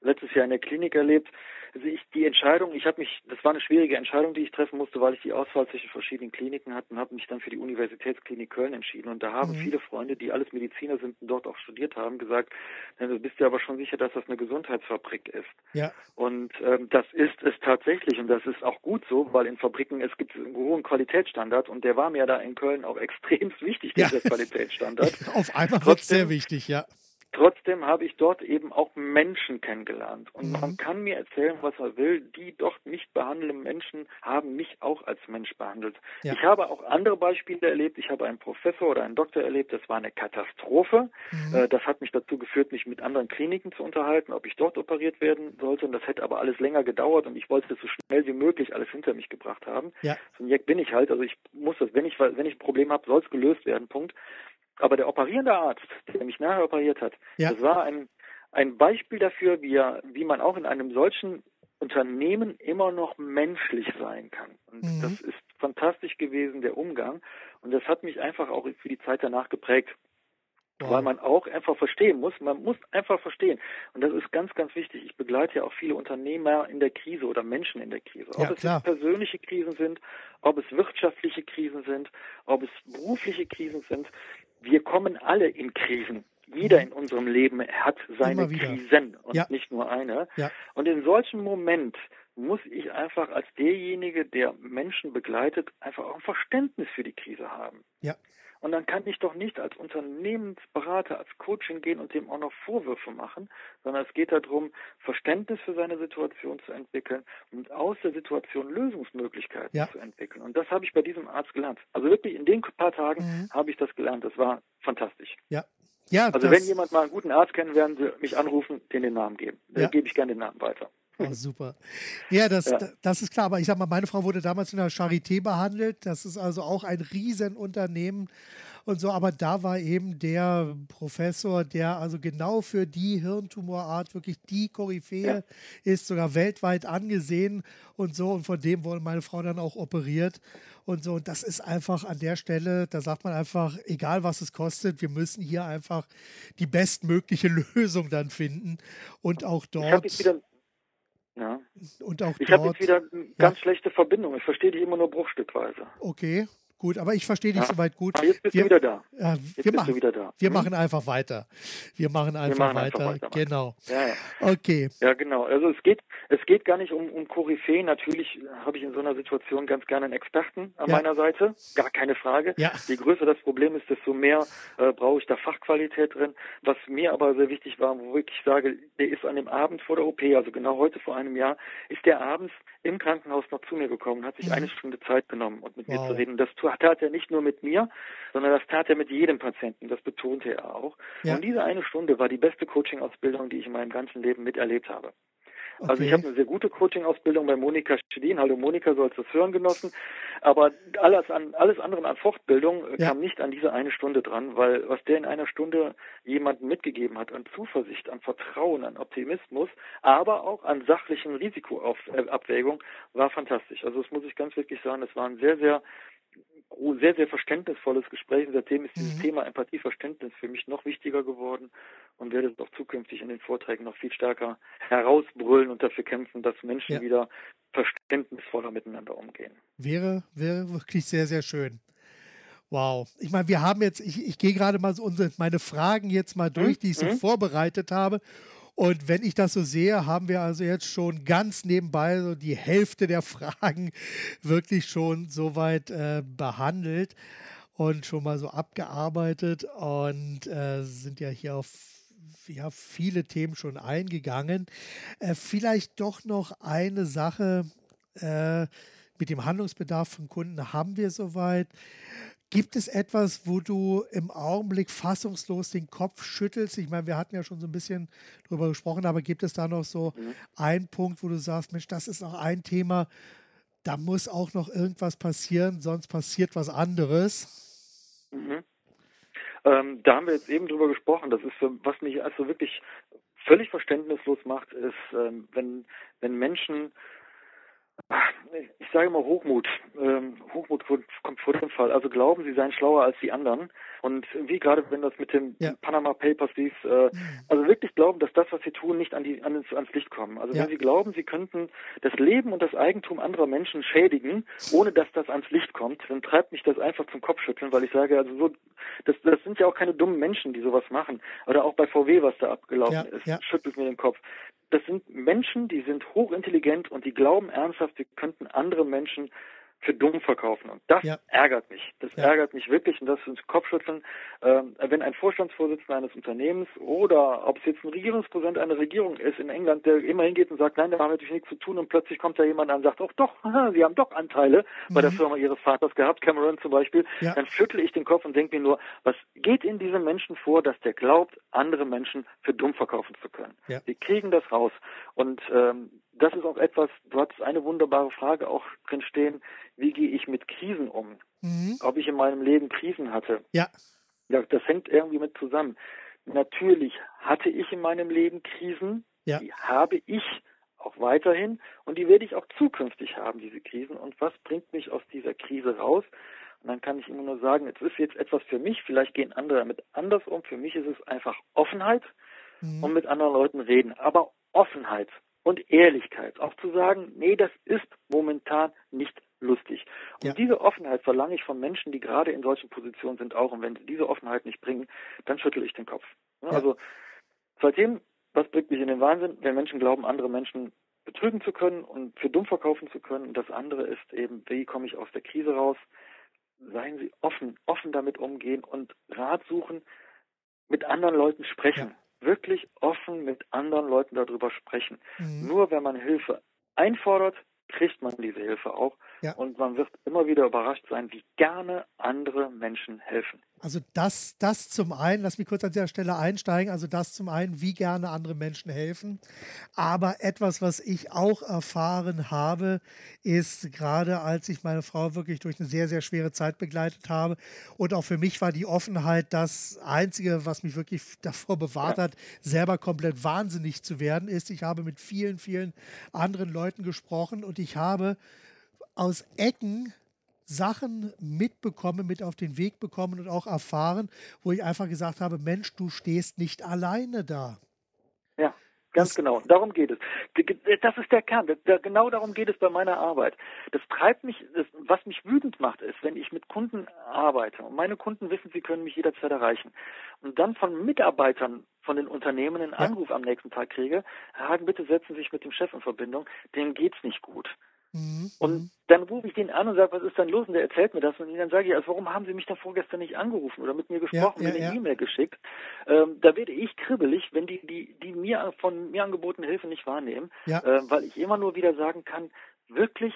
letztes Jahr in der Klinik erlebt. Also ich die Entscheidung, ich habe mich, das war eine schwierige Entscheidung, die ich treffen musste, weil ich die Auswahl zwischen verschiedenen Kliniken hatte und habe mich dann für die Universitätsklinik Köln entschieden. Und da haben mhm. viele Freunde, die alles Mediziner sind und dort auch studiert haben, gesagt, du bist dir aber schon sicher, dass das eine Gesundheitsfabrik ist. Ja. Und ähm, das ist es tatsächlich und das ist auch gut so, weil in Fabriken es gibt einen hohen Qualitätsstandard und der war mir da in Köln auch extrem wichtig, dieser ja. Qualitätsstandard. Auf einmal wird sehr wichtig, ja. Trotzdem habe ich dort eben auch Menschen kennengelernt. Und mhm. man kann mir erzählen, was er will. Die dort nicht behandelnden Menschen haben mich auch als Mensch behandelt. Ja. Ich habe auch andere Beispiele erlebt. Ich habe einen Professor oder einen Doktor erlebt. Das war eine Katastrophe. Mhm. Äh, das hat mich dazu geführt, mich mit anderen Kliniken zu unterhalten, ob ich dort operiert werden sollte. Und das hätte aber alles länger gedauert. Und ich wollte so schnell wie möglich alles hinter mich gebracht haben. Ja. So ein Jack bin ich halt. Also ich muss das, wenn ich, wenn ich ein Problem habe, soll es gelöst werden. Punkt. Aber der operierende Arzt, der mich nachher operiert hat, ja. das war ein, ein Beispiel dafür, wie, er, wie man auch in einem solchen Unternehmen immer noch menschlich sein kann. Und mhm. das ist fantastisch gewesen, der Umgang. Und das hat mich einfach auch für die Zeit danach geprägt. Wow. Weil man auch einfach verstehen muss, man muss einfach verstehen. Und das ist ganz, ganz wichtig. Ich begleite ja auch viele Unternehmer in der Krise oder Menschen in der Krise. Ob ja, es persönliche Krisen sind, ob es wirtschaftliche Krisen sind, ob es berufliche Krisen sind wir kommen alle in Krisen. Jeder mhm. in unserem Leben hat seine Krisen und ja. nicht nur eine. Ja. Und in solchen Moment muss ich einfach als derjenige, der Menschen begleitet, einfach auch ein Verständnis für die Krise haben. Ja. Und dann kann ich doch nicht als Unternehmensberater, als Coaching gehen und dem auch noch Vorwürfe machen, sondern es geht darum, Verständnis für seine Situation zu entwickeln und aus der Situation Lösungsmöglichkeiten ja. zu entwickeln. Und das habe ich bei diesem Arzt gelernt. Also wirklich in den paar Tagen mhm. habe ich das gelernt. Das war fantastisch. Ja. Ja, also wenn jemand mal einen guten Arzt kennen, werden Sie mich anrufen, den den Namen geben. Dann ja. gebe ich gerne den Namen weiter. Oh, super. Ja das, ja. das ist klar. Aber ich sag mal, meine Frau wurde damals in der Charité behandelt. Das ist also auch ein Riesenunternehmen und so. Aber da war eben der Professor, der also genau für die Hirntumorart wirklich die Koryphäe ja. ist, sogar weltweit angesehen und so. Und von dem wurde meine Frau dann auch operiert und so. Und das ist einfach an der Stelle, da sagt man einfach, egal was es kostet, wir müssen hier einfach die bestmögliche Lösung dann finden und auch dort. Ja. Und auch ich habe jetzt wieder ganz ja. schlechte Verbindung. Ich verstehe dich immer nur bruchstückweise. Okay. Gut, aber ich verstehe dich ja. soweit gut. Aber jetzt bist wir, du wieder da. Äh, wir machen, wieder da. Wir hm? machen einfach weiter. Wir machen einfach, wir machen weiter. einfach weiter. Genau. Ja, ja. Okay. Ja, genau. Also es geht, es geht gar nicht um, um Koryphäen. Natürlich habe ich in so einer Situation ganz gerne einen Experten an meiner Seite. Gar keine Frage. Je größer das Problem ist, desto mehr äh, brauche ich da Fachqualität drin. Was mir aber sehr wichtig war, wo ich sage, der ist an dem Abend vor der OP, also genau heute vor einem Jahr, ist der abends im Krankenhaus noch zu mir gekommen, hat sich mhm. eine Stunde Zeit genommen und mit wow. mir zu reden. Das tat er nicht nur mit mir, sondern das tat er mit jedem Patienten. Das betonte er auch. Ja. Und diese eine Stunde war die beste Coaching-Ausbildung, die ich in meinem ganzen Leben miterlebt habe. Okay. Also ich habe eine sehr gute Coaching-Ausbildung bei Monika Schedin. Hallo Monika, so als das Hören genossen. Aber alles an alles andere an Fortbildung äh, ja. kam nicht an diese eine Stunde dran, weil was der in einer Stunde jemandem mitgegeben hat an Zuversicht, an Vertrauen, an Optimismus, aber auch an sachlichen Risikoabwägung, war fantastisch. Also das muss ich ganz wirklich sagen, es war ein sehr, sehr sehr, sehr verständnisvolles Gespräch. Und seitdem ist dieses mhm. Thema Empathieverständnis für mich noch wichtiger geworden und werde es auch zukünftig in den Vorträgen noch viel stärker herausbrüllen und dafür kämpfen, dass Menschen ja. wieder verständnisvoller miteinander umgehen. Wäre, wäre wirklich sehr, sehr schön. Wow. Ich meine, wir haben jetzt, ich, ich gehe gerade mal so unsere, meine Fragen jetzt mal durch, mhm. die ich so mhm. vorbereitet habe. Und wenn ich das so sehe, haben wir also jetzt schon ganz nebenbei so die Hälfte der Fragen wirklich schon soweit äh, behandelt und schon mal so abgearbeitet und äh, sind ja hier auf ja, viele Themen schon eingegangen. Äh, vielleicht doch noch eine Sache äh, mit dem Handlungsbedarf von Kunden haben wir soweit. Gibt es etwas, wo du im Augenblick fassungslos den Kopf schüttelst? Ich meine, wir hatten ja schon so ein bisschen drüber gesprochen, aber gibt es da noch so mhm. einen Punkt, wo du sagst, Mensch, das ist noch ein Thema, da muss auch noch irgendwas passieren, sonst passiert was anderes? Mhm. Ähm, da haben wir jetzt eben drüber gesprochen. Das ist, was mich also wirklich völlig verständnislos macht, ist, ähm, wenn, wenn Menschen ich sage immer Hochmut. Ähm, Hochmut kommt vor dem Fall. Also glauben, sie seien schlauer als die anderen. Und wie gerade, wenn das mit dem ja. Panama Papers lief, äh, also wirklich glauben, dass das, was sie tun, nicht an die, an, ans Licht kommen. Also ja. wenn sie glauben, sie könnten das Leben und das Eigentum anderer Menschen schädigen, ohne dass das ans Licht kommt, dann treibt mich das einfach zum Kopfschütteln, weil ich sage, also so, das, das sind ja auch keine dummen Menschen, die sowas machen. Oder auch bei VW, was da abgelaufen ja. ist, schüttelt mir den Kopf das sind Menschen, die sind hochintelligent und die glauben ernsthaft, sie könnten andere Menschen für dumm verkaufen. Und das ja. ärgert mich. Das ja. ärgert mich wirklich und das ist Kopfschütteln. Ähm, wenn ein Vorstandsvorsitzender eines Unternehmens oder ob es jetzt ein Regierungspräsident einer Regierung ist in England, der immer hingeht und sagt, nein, da haben wir natürlich nichts zu tun und plötzlich kommt da jemand an und sagt, oh doch, Sie haben doch Anteile mhm. bei der mhm. Firma Ihres Vaters gehabt, Cameron zum Beispiel, ja. dann schüttle ich den Kopf und denke mir nur, was geht in diesem Menschen vor, dass der glaubt, andere Menschen für dumm verkaufen zu können. Wir kriegen das raus. Und ähm, das ist auch etwas, du hattest eine wunderbare Frage auch drin stehen, wie gehe ich mit Krisen um? Mhm. Ob ich in meinem Leben Krisen hatte? Ja. ja. Das hängt irgendwie mit zusammen. Natürlich hatte ich in meinem Leben Krisen, ja. die habe ich auch weiterhin und die werde ich auch zukünftig haben, diese Krisen. Und was bringt mich aus dieser Krise raus? Und dann kann ich immer nur sagen, es ist jetzt etwas für mich, vielleicht gehen andere damit anders um. Für mich ist es einfach Offenheit mhm. und mit anderen Leuten reden. Aber Offenheit und Ehrlichkeit. Auch zu sagen, nee, das ist momentan nicht lustig. Und ja. diese Offenheit verlange ich von Menschen, die gerade in solchen Positionen sind, auch. Und wenn sie diese Offenheit nicht bringen, dann schüttel ich den Kopf. Ja. Also seitdem, was bringt mich in den Wahnsinn, wenn Menschen glauben, andere Menschen betrügen zu können und für dumm verkaufen zu können. Und das andere ist eben, wie komme ich aus der Krise raus? Seien Sie offen, offen damit umgehen und Rat suchen, mit anderen Leuten sprechen. Ja wirklich offen mit anderen Leuten darüber sprechen. Mhm. Nur wenn man Hilfe einfordert, kriegt man diese Hilfe auch. Ja. Und man wird immer wieder überrascht sein, wie gerne andere Menschen helfen. Also das, das zum einen, lass mich kurz an dieser Stelle einsteigen, also das zum einen, wie gerne andere Menschen helfen. Aber etwas, was ich auch erfahren habe, ist gerade als ich meine Frau wirklich durch eine sehr, sehr schwere Zeit begleitet habe und auch für mich war die Offenheit das Einzige, was mich wirklich davor bewahrt ja. hat, selber komplett wahnsinnig zu werden, ist, ich habe mit vielen, vielen anderen Leuten gesprochen und ich habe aus Ecken Sachen mitbekommen, mit auf den Weg bekommen und auch erfahren, wo ich einfach gesagt habe, Mensch, du stehst nicht alleine da. Ja. Ganz genau. Darum geht es. Das ist der Kern. Genau darum geht es bei meiner Arbeit. Das treibt mich, das, was mich wütend macht, ist, wenn ich mit Kunden arbeite und meine Kunden wissen, sie können mich jederzeit erreichen und dann von Mitarbeitern von den Unternehmen einen Anruf ja. am nächsten Tag kriege, Hagen, bitte setzen Sie sich mit dem Chef in Verbindung, dem geht's nicht gut. Mhm. Und mhm. dann rufe ich den an und sage, was ist denn los? Und der erzählt mir das. Und dann sage ich, also warum haben Sie mich da vorgestern nicht angerufen oder mit mir gesprochen, ja, ja, mir eine ja. E-Mail geschickt? Ähm, da werde ich kribbelig, wenn die, die, die mir von mir angebotene Hilfe nicht wahrnehmen, ja. äh, weil ich immer nur wieder sagen kann, wirklich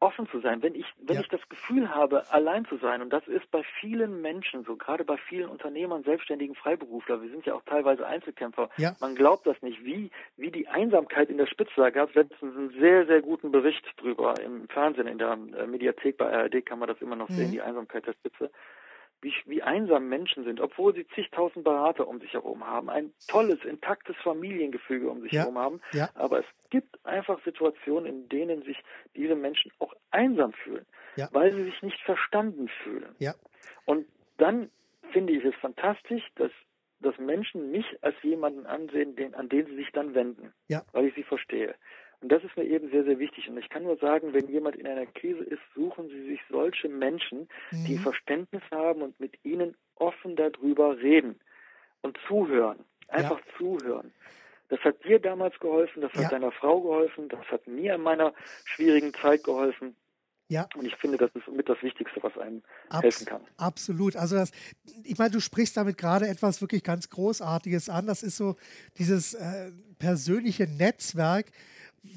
offen zu sein, wenn ich, wenn ja. ich das Gefühl habe, allein zu sein, und das ist bei vielen Menschen so, gerade bei vielen Unternehmern, Selbstständigen, Freiberufler, wir sind ja auch teilweise Einzelkämpfer, ja. man glaubt das nicht, wie, wie die Einsamkeit in der Spitze, da gab es letztens einen sehr, sehr guten Bericht drüber im Fernsehen, in der äh, Mediathek bei ARD kann man das immer noch mhm. sehen, die Einsamkeit der Spitze wie, wie einsam Menschen sind, obwohl sie zigtausend Berater um sich herum haben, ein tolles, intaktes Familiengefüge um sich ja, herum haben. Ja. Aber es gibt einfach Situationen, in denen sich diese Menschen auch einsam fühlen, ja. weil sie sich nicht verstanden fühlen. Und dann finde ich es fantastisch, dass, dass Menschen mich als jemanden ansehen, den, an den sie sich dann wenden, weil ich sie verstehe. Und das ist mir eben sehr, sehr wichtig. Und ich kann nur sagen, wenn jemand in einer Krise ist, suchen Sie sich solche Menschen, mhm. die Verständnis haben und mit ihnen offen darüber reden und zuhören. Einfach ja. zuhören. Das hat dir damals geholfen, das hat ja. deiner Frau geholfen, das hat mir in meiner schwierigen Zeit geholfen. Ja. Und ich finde, das ist mit das Wichtigste, was einem Abs helfen kann. Absolut. Also das, ich meine, du sprichst damit gerade etwas wirklich ganz Großartiges an. Das ist so dieses äh, persönliche Netzwerk,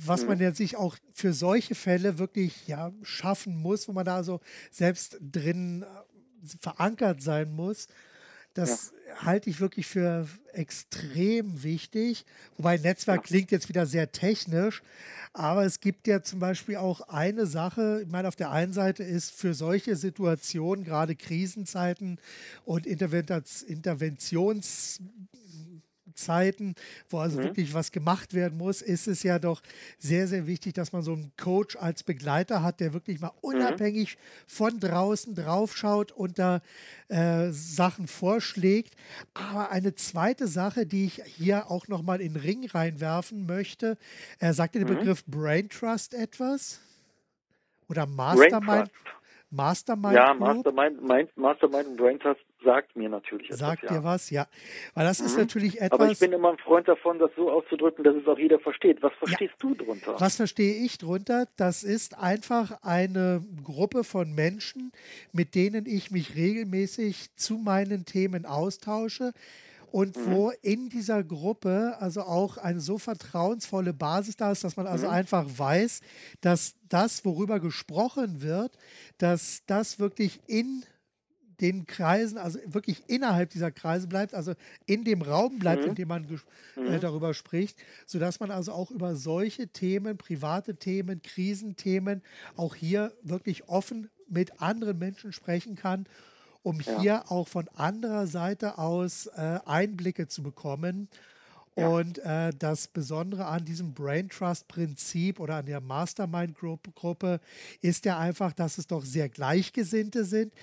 was man mhm. ja sich auch für solche Fälle wirklich ja, schaffen muss, wo man da so selbst drin äh, verankert sein muss. Das ja. halte ich wirklich für extrem wichtig. Wobei Netzwerk ja. klingt jetzt wieder sehr technisch, aber es gibt ja zum Beispiel auch eine Sache, ich meine, auf der einen Seite ist für solche Situationen, gerade Krisenzeiten und Interventions Zeiten, wo also mhm. wirklich was gemacht werden muss, ist es ja doch sehr, sehr wichtig, dass man so einen Coach als Begleiter hat, der wirklich mal mhm. unabhängig mhm. von draußen draufschaut und da äh, Sachen vorschlägt. Aber eine zweite Sache, die ich hier auch nochmal in den Ring reinwerfen möchte, er sagte den mhm. Begriff Brain Trust etwas? Oder Mastermind? Mastermind Ja, Mastermind, Mastermind und Brain Trust sagt mir natürlich etwas. Sagt ja. dir was, ja. Weil das mhm. ist natürlich etwas. Aber ich bin immer ein Freund davon, das so auszudrücken, dass es auch jeder versteht. Was verstehst ja. du drunter? Was verstehe ich drunter? Das ist einfach eine Gruppe von Menschen, mit denen ich mich regelmäßig zu meinen Themen austausche und mhm. wo in dieser Gruppe also auch eine so vertrauensvolle Basis da ist, dass man also mhm. einfach weiß, dass das, worüber gesprochen wird, dass das wirklich in den Kreisen, also wirklich innerhalb dieser Kreise bleibt, also in dem Raum bleibt, mhm. in dem man äh, mhm. darüber spricht, sodass man also auch über solche Themen, private Themen, Krisenthemen, auch hier wirklich offen mit anderen Menschen sprechen kann um ja. hier auch von anderer Seite aus äh, Einblicke zu bekommen. Ja. Und äh, das Besondere an diesem Brain Trust Prinzip oder an der Mastermind Gruppe ist ja einfach, dass es doch sehr Gleichgesinnte sind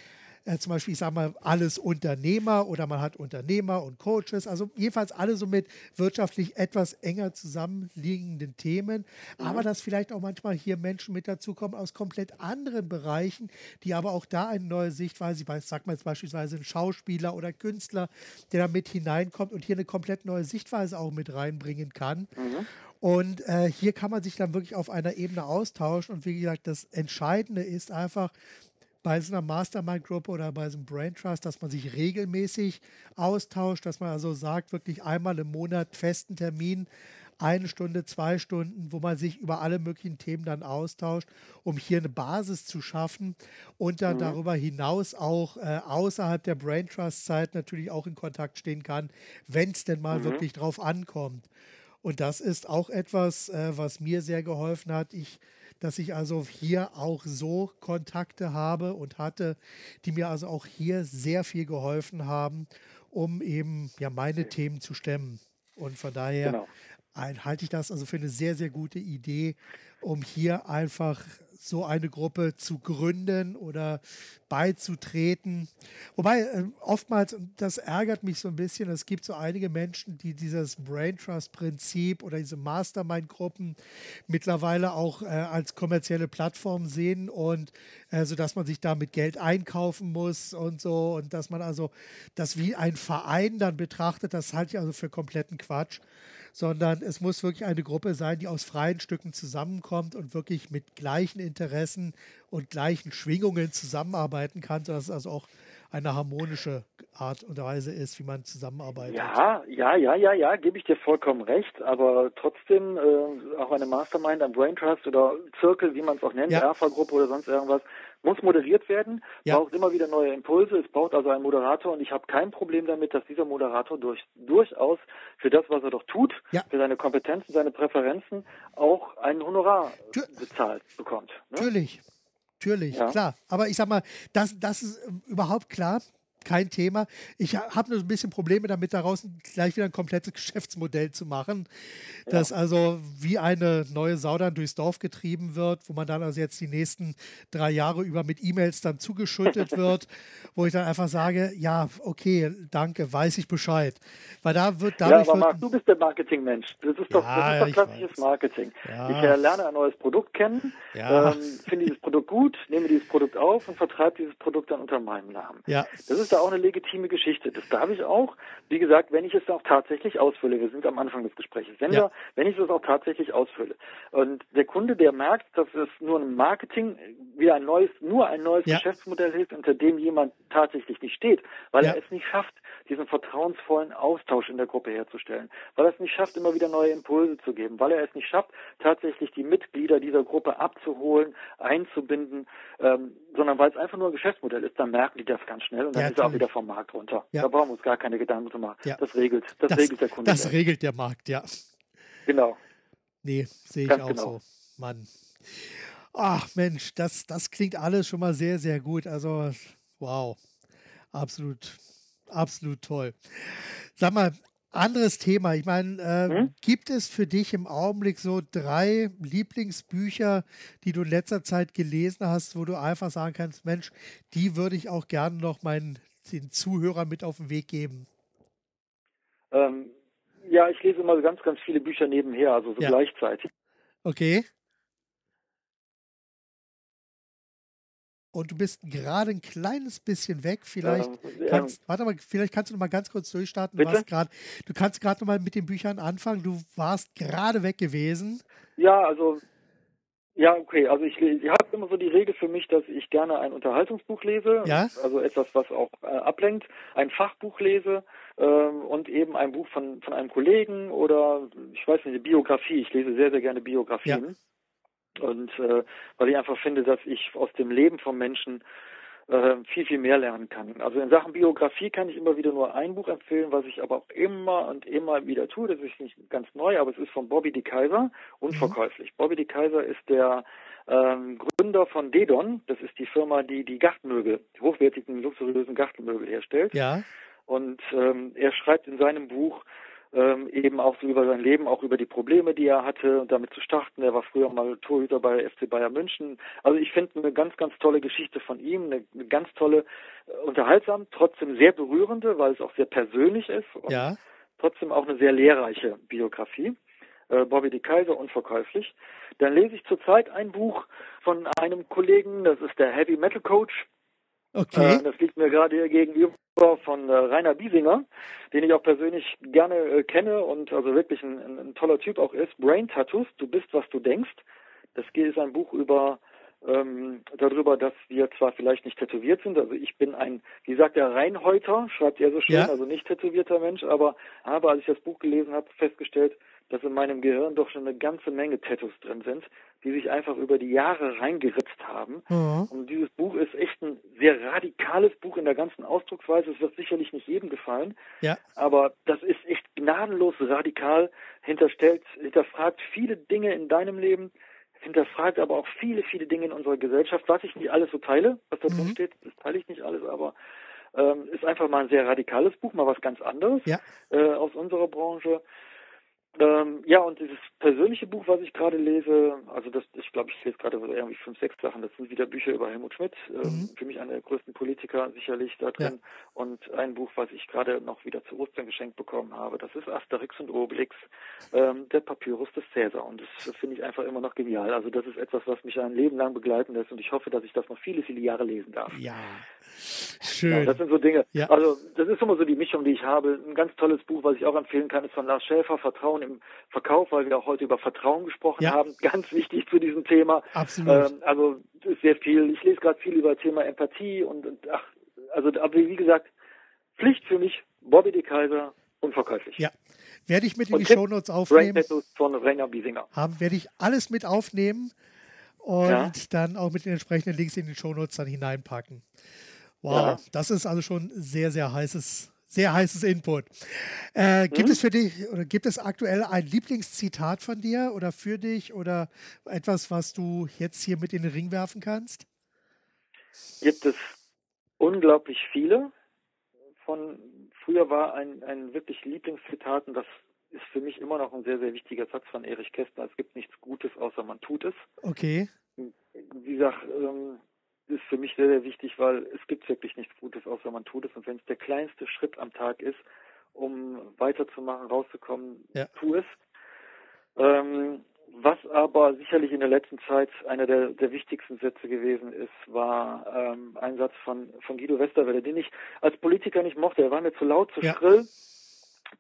äh, zum Beispiel, ich sage mal, alles Unternehmer oder man hat Unternehmer und Coaches, also jedenfalls alle so mit wirtschaftlich etwas enger zusammenliegenden Themen, mhm. aber dass vielleicht auch manchmal hier Menschen mit dazukommen aus komplett anderen Bereichen, die aber auch da eine neue Sichtweise, ich sag mal jetzt beispielsweise ein Schauspieler oder Künstler, der da mit hineinkommt und hier eine komplett neue Sichtweise auch mit reinbringen kann. Mhm. Und äh, hier kann man sich dann wirklich auf einer Ebene austauschen. Und wie gesagt, das Entscheidende ist einfach, bei so einer Mastermind-Gruppe oder bei so einem Brain Trust, dass man sich regelmäßig austauscht, dass man also sagt, wirklich einmal im Monat festen Termin, eine Stunde, zwei Stunden, wo man sich über alle möglichen Themen dann austauscht, um hier eine Basis zu schaffen und dann mhm. darüber hinaus auch äh, außerhalb der Brain Trust-Zeit natürlich auch in Kontakt stehen kann, wenn es denn mal mhm. wirklich drauf ankommt. Und das ist auch etwas, äh, was mir sehr geholfen hat. Ich dass ich also hier auch so Kontakte habe und hatte, die mir also auch hier sehr viel geholfen haben, um eben ja meine Themen zu stemmen. Und von daher genau. halte ich das also für eine sehr, sehr gute Idee, um hier einfach so eine Gruppe zu gründen oder beizutreten. Wobei äh, oftmals, und das ärgert mich so ein bisschen, es gibt so einige Menschen, die dieses Brain Trust Prinzip oder diese Mastermind-Gruppen mittlerweile auch äh, als kommerzielle Plattform sehen und äh, so dass man sich da mit Geld einkaufen muss und so und dass man also das wie ein Verein dann betrachtet, das halte ich also für kompletten Quatsch sondern es muss wirklich eine Gruppe sein, die aus freien Stücken zusammenkommt und wirklich mit gleichen Interessen und gleichen Schwingungen zusammenarbeiten kann, sodass es also auch eine harmonische Art und Weise ist, wie man zusammenarbeitet. Ja, ja, ja, ja, ja, gebe ich dir vollkommen recht, aber trotzdem äh, auch eine Mastermind, ein Brain Trust oder Zirkel, wie man es auch nennt, ja. Alpha-Gruppe oder sonst irgendwas, muss moderiert werden, ja. braucht immer wieder neue Impulse, es braucht also einen Moderator und ich habe kein Problem damit, dass dieser Moderator durch, durchaus für das, was er doch tut, ja. für seine Kompetenzen, seine Präferenzen auch ein Honorar Tür bezahlt bekommt. Ne? Natürlich. Natürlich, ja. klar. Aber ich sag mal, das, das ist überhaupt klar kein Thema. Ich habe nur ein bisschen Probleme damit, daraus gleich wieder ein komplettes Geschäftsmodell zu machen, ja. das also wie eine neue Sau dann durchs Dorf getrieben wird, wo man dann also jetzt die nächsten drei Jahre über mit E-Mails dann zugeschüttet wird, wo ich dann einfach sage, ja, okay, danke, weiß ich Bescheid. Weil da wird dadurch... Ja, aber Marc, du bist der Marketingmensch. Das ist doch, ja, das ist doch klassisches Marketing. Ja. Ich äh, lerne ein neues Produkt kennen, ähm, finde dieses Produkt gut, nehme dieses Produkt auf und vertreibe dieses Produkt dann unter meinem Namen. Ja. Das ist ja auch eine legitime Geschichte. Das darf ich auch, wie gesagt, wenn ich es auch tatsächlich ausfülle. Wir sind am Anfang des Gesprächs. Wenn, ja. wir, wenn ich es auch tatsächlich ausfülle. Und der Kunde, der merkt, dass es nur ein Marketing, wie ein neues, nur ein neues ja. Geschäftsmodell ist, unter dem jemand tatsächlich nicht steht, weil ja. er es nicht schafft, diesen vertrauensvollen Austausch in der Gruppe herzustellen, weil er es nicht schafft, immer wieder neue Impulse zu geben, weil er es nicht schafft, tatsächlich die Mitglieder dieser Gruppe abzuholen, einzubinden, ähm, sondern weil es einfach nur ein Geschäftsmodell ist, dann merken die das ganz schnell und dann ja, ist er auch wieder vom Markt runter. Ja. Da brauchen wir uns gar keine Gedanken zu machen. Ja. Das regelt, das, das, regelt der Kunde. Das regelt der Markt, ja. Genau. Nee, sehe ich ganz auch genau. so. Mann. Ach Mensch, das, das klingt alles schon mal sehr, sehr gut. Also, wow. Absolut, absolut toll. Sag mal, anderes Thema. Ich meine, äh, hm? gibt es für dich im Augenblick so drei Lieblingsbücher, die du in letzter Zeit gelesen hast, wo du einfach sagen kannst, Mensch, die würde ich auch gerne noch meinen den Zuhörern mit auf den Weg geben? Ähm, ja, ich lese immer ganz, ganz viele Bücher nebenher, also so ja. gleichzeitig. Okay. und du bist gerade ein kleines bisschen weg. Vielleicht ja, kannst, ja. warte mal, vielleicht kannst du noch mal ganz kurz durchstarten. Du, grad, du kannst gerade noch mal mit den Büchern anfangen. Du warst gerade weg gewesen. Ja, also ja, okay. Also ich, ich habe immer so die Regel für mich, dass ich gerne ein Unterhaltungsbuch lese, ja? also etwas, was auch äh, ablenkt, ein Fachbuch lese ähm, und eben ein Buch von von einem Kollegen oder ich weiß nicht, eine Biografie. Ich lese sehr sehr gerne Biografien. Ja. Und äh, weil ich einfach finde, dass ich aus dem Leben von Menschen äh, viel, viel mehr lernen kann. Also in Sachen Biografie kann ich immer wieder nur ein Buch empfehlen, was ich aber auch immer und immer wieder tue. Das ist nicht ganz neu, aber es ist von Bobby de Kaiser, unverkäuflich. Mhm. Bobby de Kaiser ist der ähm, Gründer von Dedon. Das ist die Firma, die die Gartenmöbel, die hochwertigen, luxuriösen Gartenmöbel herstellt. Ja. Und ähm, er schreibt in seinem Buch ähm, eben auch so über sein Leben, auch über die Probleme, die er hatte und damit zu starten. Er war früher mal Torhüter bei FC Bayern München. Also ich finde eine ganz, ganz tolle Geschichte von ihm, eine, eine ganz tolle, äh, unterhaltsam, trotzdem sehr berührende, weil es auch sehr persönlich ist und ja. trotzdem auch eine sehr lehrreiche Biografie. Äh, Bobby de Kaiser, unverkäuflich. Dann lese ich zurzeit ein Buch von einem Kollegen, das ist der Heavy Metal Coach. Okay. Äh, das liegt mir gerade hier gegenüber von äh, Rainer Biesinger, den ich auch persönlich gerne äh, kenne und also wirklich ein, ein, ein, toller Typ auch ist. Brain Tattoos, du bist, was du denkst. Das ist ein Buch über ähm, darüber, dass wir zwar vielleicht nicht tätowiert sind, also ich bin ein, wie sagt der Reinhäuter, schreibt er so schön, ja. also nicht tätowierter Mensch, aber habe, als ich das Buch gelesen habe, festgestellt, dass in meinem Gehirn doch schon eine ganze Menge Tattoos drin sind, die sich einfach über die Jahre reingeritzt haben. Mhm. Und dieses Buch ist echt ein sehr radikales Buch in der ganzen Ausdrucksweise. Es wird sicherlich nicht jedem gefallen, ja. aber das ist echt gnadenlos radikal, hinterstellt, hinterfragt viele Dinge in deinem Leben, hinterfragt aber auch viele, viele Dinge in unserer Gesellschaft, was ich nicht alles so teile, was da drin mhm. steht, das teile ich nicht alles, aber ähm, ist einfach mal ein sehr radikales Buch, mal was ganz anderes ja. äh, aus unserer Branche. Ähm, ja, und dieses persönliche Buch, was ich gerade lese, also das, ich glaube, ich lese gerade irgendwie fünf, sechs Sachen. Das sind wieder Bücher über Helmut Schmidt, ähm, mhm. für mich einer der größten Politiker sicherlich da drin. Ja. Und ein Buch, was ich gerade noch wieder zu Ostern geschenkt bekommen habe, das ist Asterix und Obelix, ähm, der Papyrus des Cäsar. Und das finde ich einfach immer noch genial. Also das ist etwas, was mich ein Leben lang begleiten lässt und ich hoffe, dass ich das noch viele, viele Jahre lesen darf. Ja, schön. Ja, das sind so Dinge. Ja. Also das ist immer so die Mischung, die ich habe. Ein ganz tolles Buch, was ich auch empfehlen kann, ist von Lars Schäfer, Vertrauen im Verkauf, weil wir auch heute über Vertrauen gesprochen ja. haben. Ganz wichtig zu diesem Thema. Absolut. Ähm, also ist sehr viel. Ich lese gerade viel über Thema Empathie und, und ach, also aber wie gesagt, Pflicht für mich, Bobby de Kaiser, unverkäuflich. Ja. Werde ich mit in die Shownotes aufnehmen. Von Rainer Biesinger. Haben, werde ich alles mit aufnehmen und ja. dann auch mit den entsprechenden Links in die Shownotes dann hineinpacken. Wow, ja. das ist also schon sehr, sehr heißes, sehr heißes Input. Äh, gibt mhm. es für dich oder gibt es aktuell ein Lieblingszitat von dir oder für dich oder etwas, was du jetzt hier mit in den Ring werfen kannst? Gibt es unglaublich viele. Von früher war ein, ein wirklich Lieblingszitat und das ist für mich immer noch ein sehr, sehr wichtiger Satz von Erich Kästner. Es gibt nichts Gutes, außer man tut es. Okay. Wie gesagt, ähm, ist für mich sehr, sehr wichtig, weil es gibt wirklich nichts Gutes, außer man tut es. Und wenn es der kleinste Schritt am Tag ist, um weiterzumachen, rauszukommen, ja. tu es. Ähm, was aber sicherlich in der letzten Zeit einer der, der wichtigsten Sätze gewesen ist, war ähm, ein Satz von, von Guido Westerwelle, den ich als Politiker nicht mochte. Er war mir zu laut, zu ja. schrill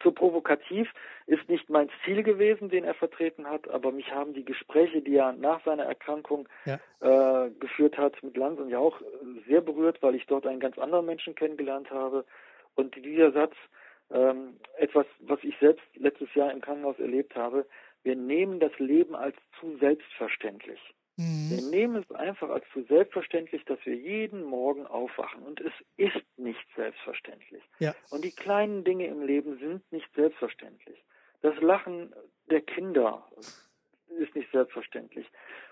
zu provokativ ist nicht mein Ziel gewesen, den er vertreten hat, aber mich haben die Gespräche, die er nach seiner Erkrankung ja. äh, geführt hat mit Lanz und ja auch sehr berührt, weil ich dort einen ganz anderen Menschen kennengelernt habe. Und dieser Satz, ähm, etwas, was ich selbst letztes Jahr im Krankenhaus erlebt habe, wir nehmen das Leben als zu selbstverständlich. Mhm. Wir nehmen es einfach als zu selbstverständlich, dass wir jeden Morgen aufwachen. Und es ist nicht selbstverständlich. Ja. Und die kleinen Dinge im Leben sind nicht selbstverständlich. Das Lachen der Kinder ist nicht selbstverständlich.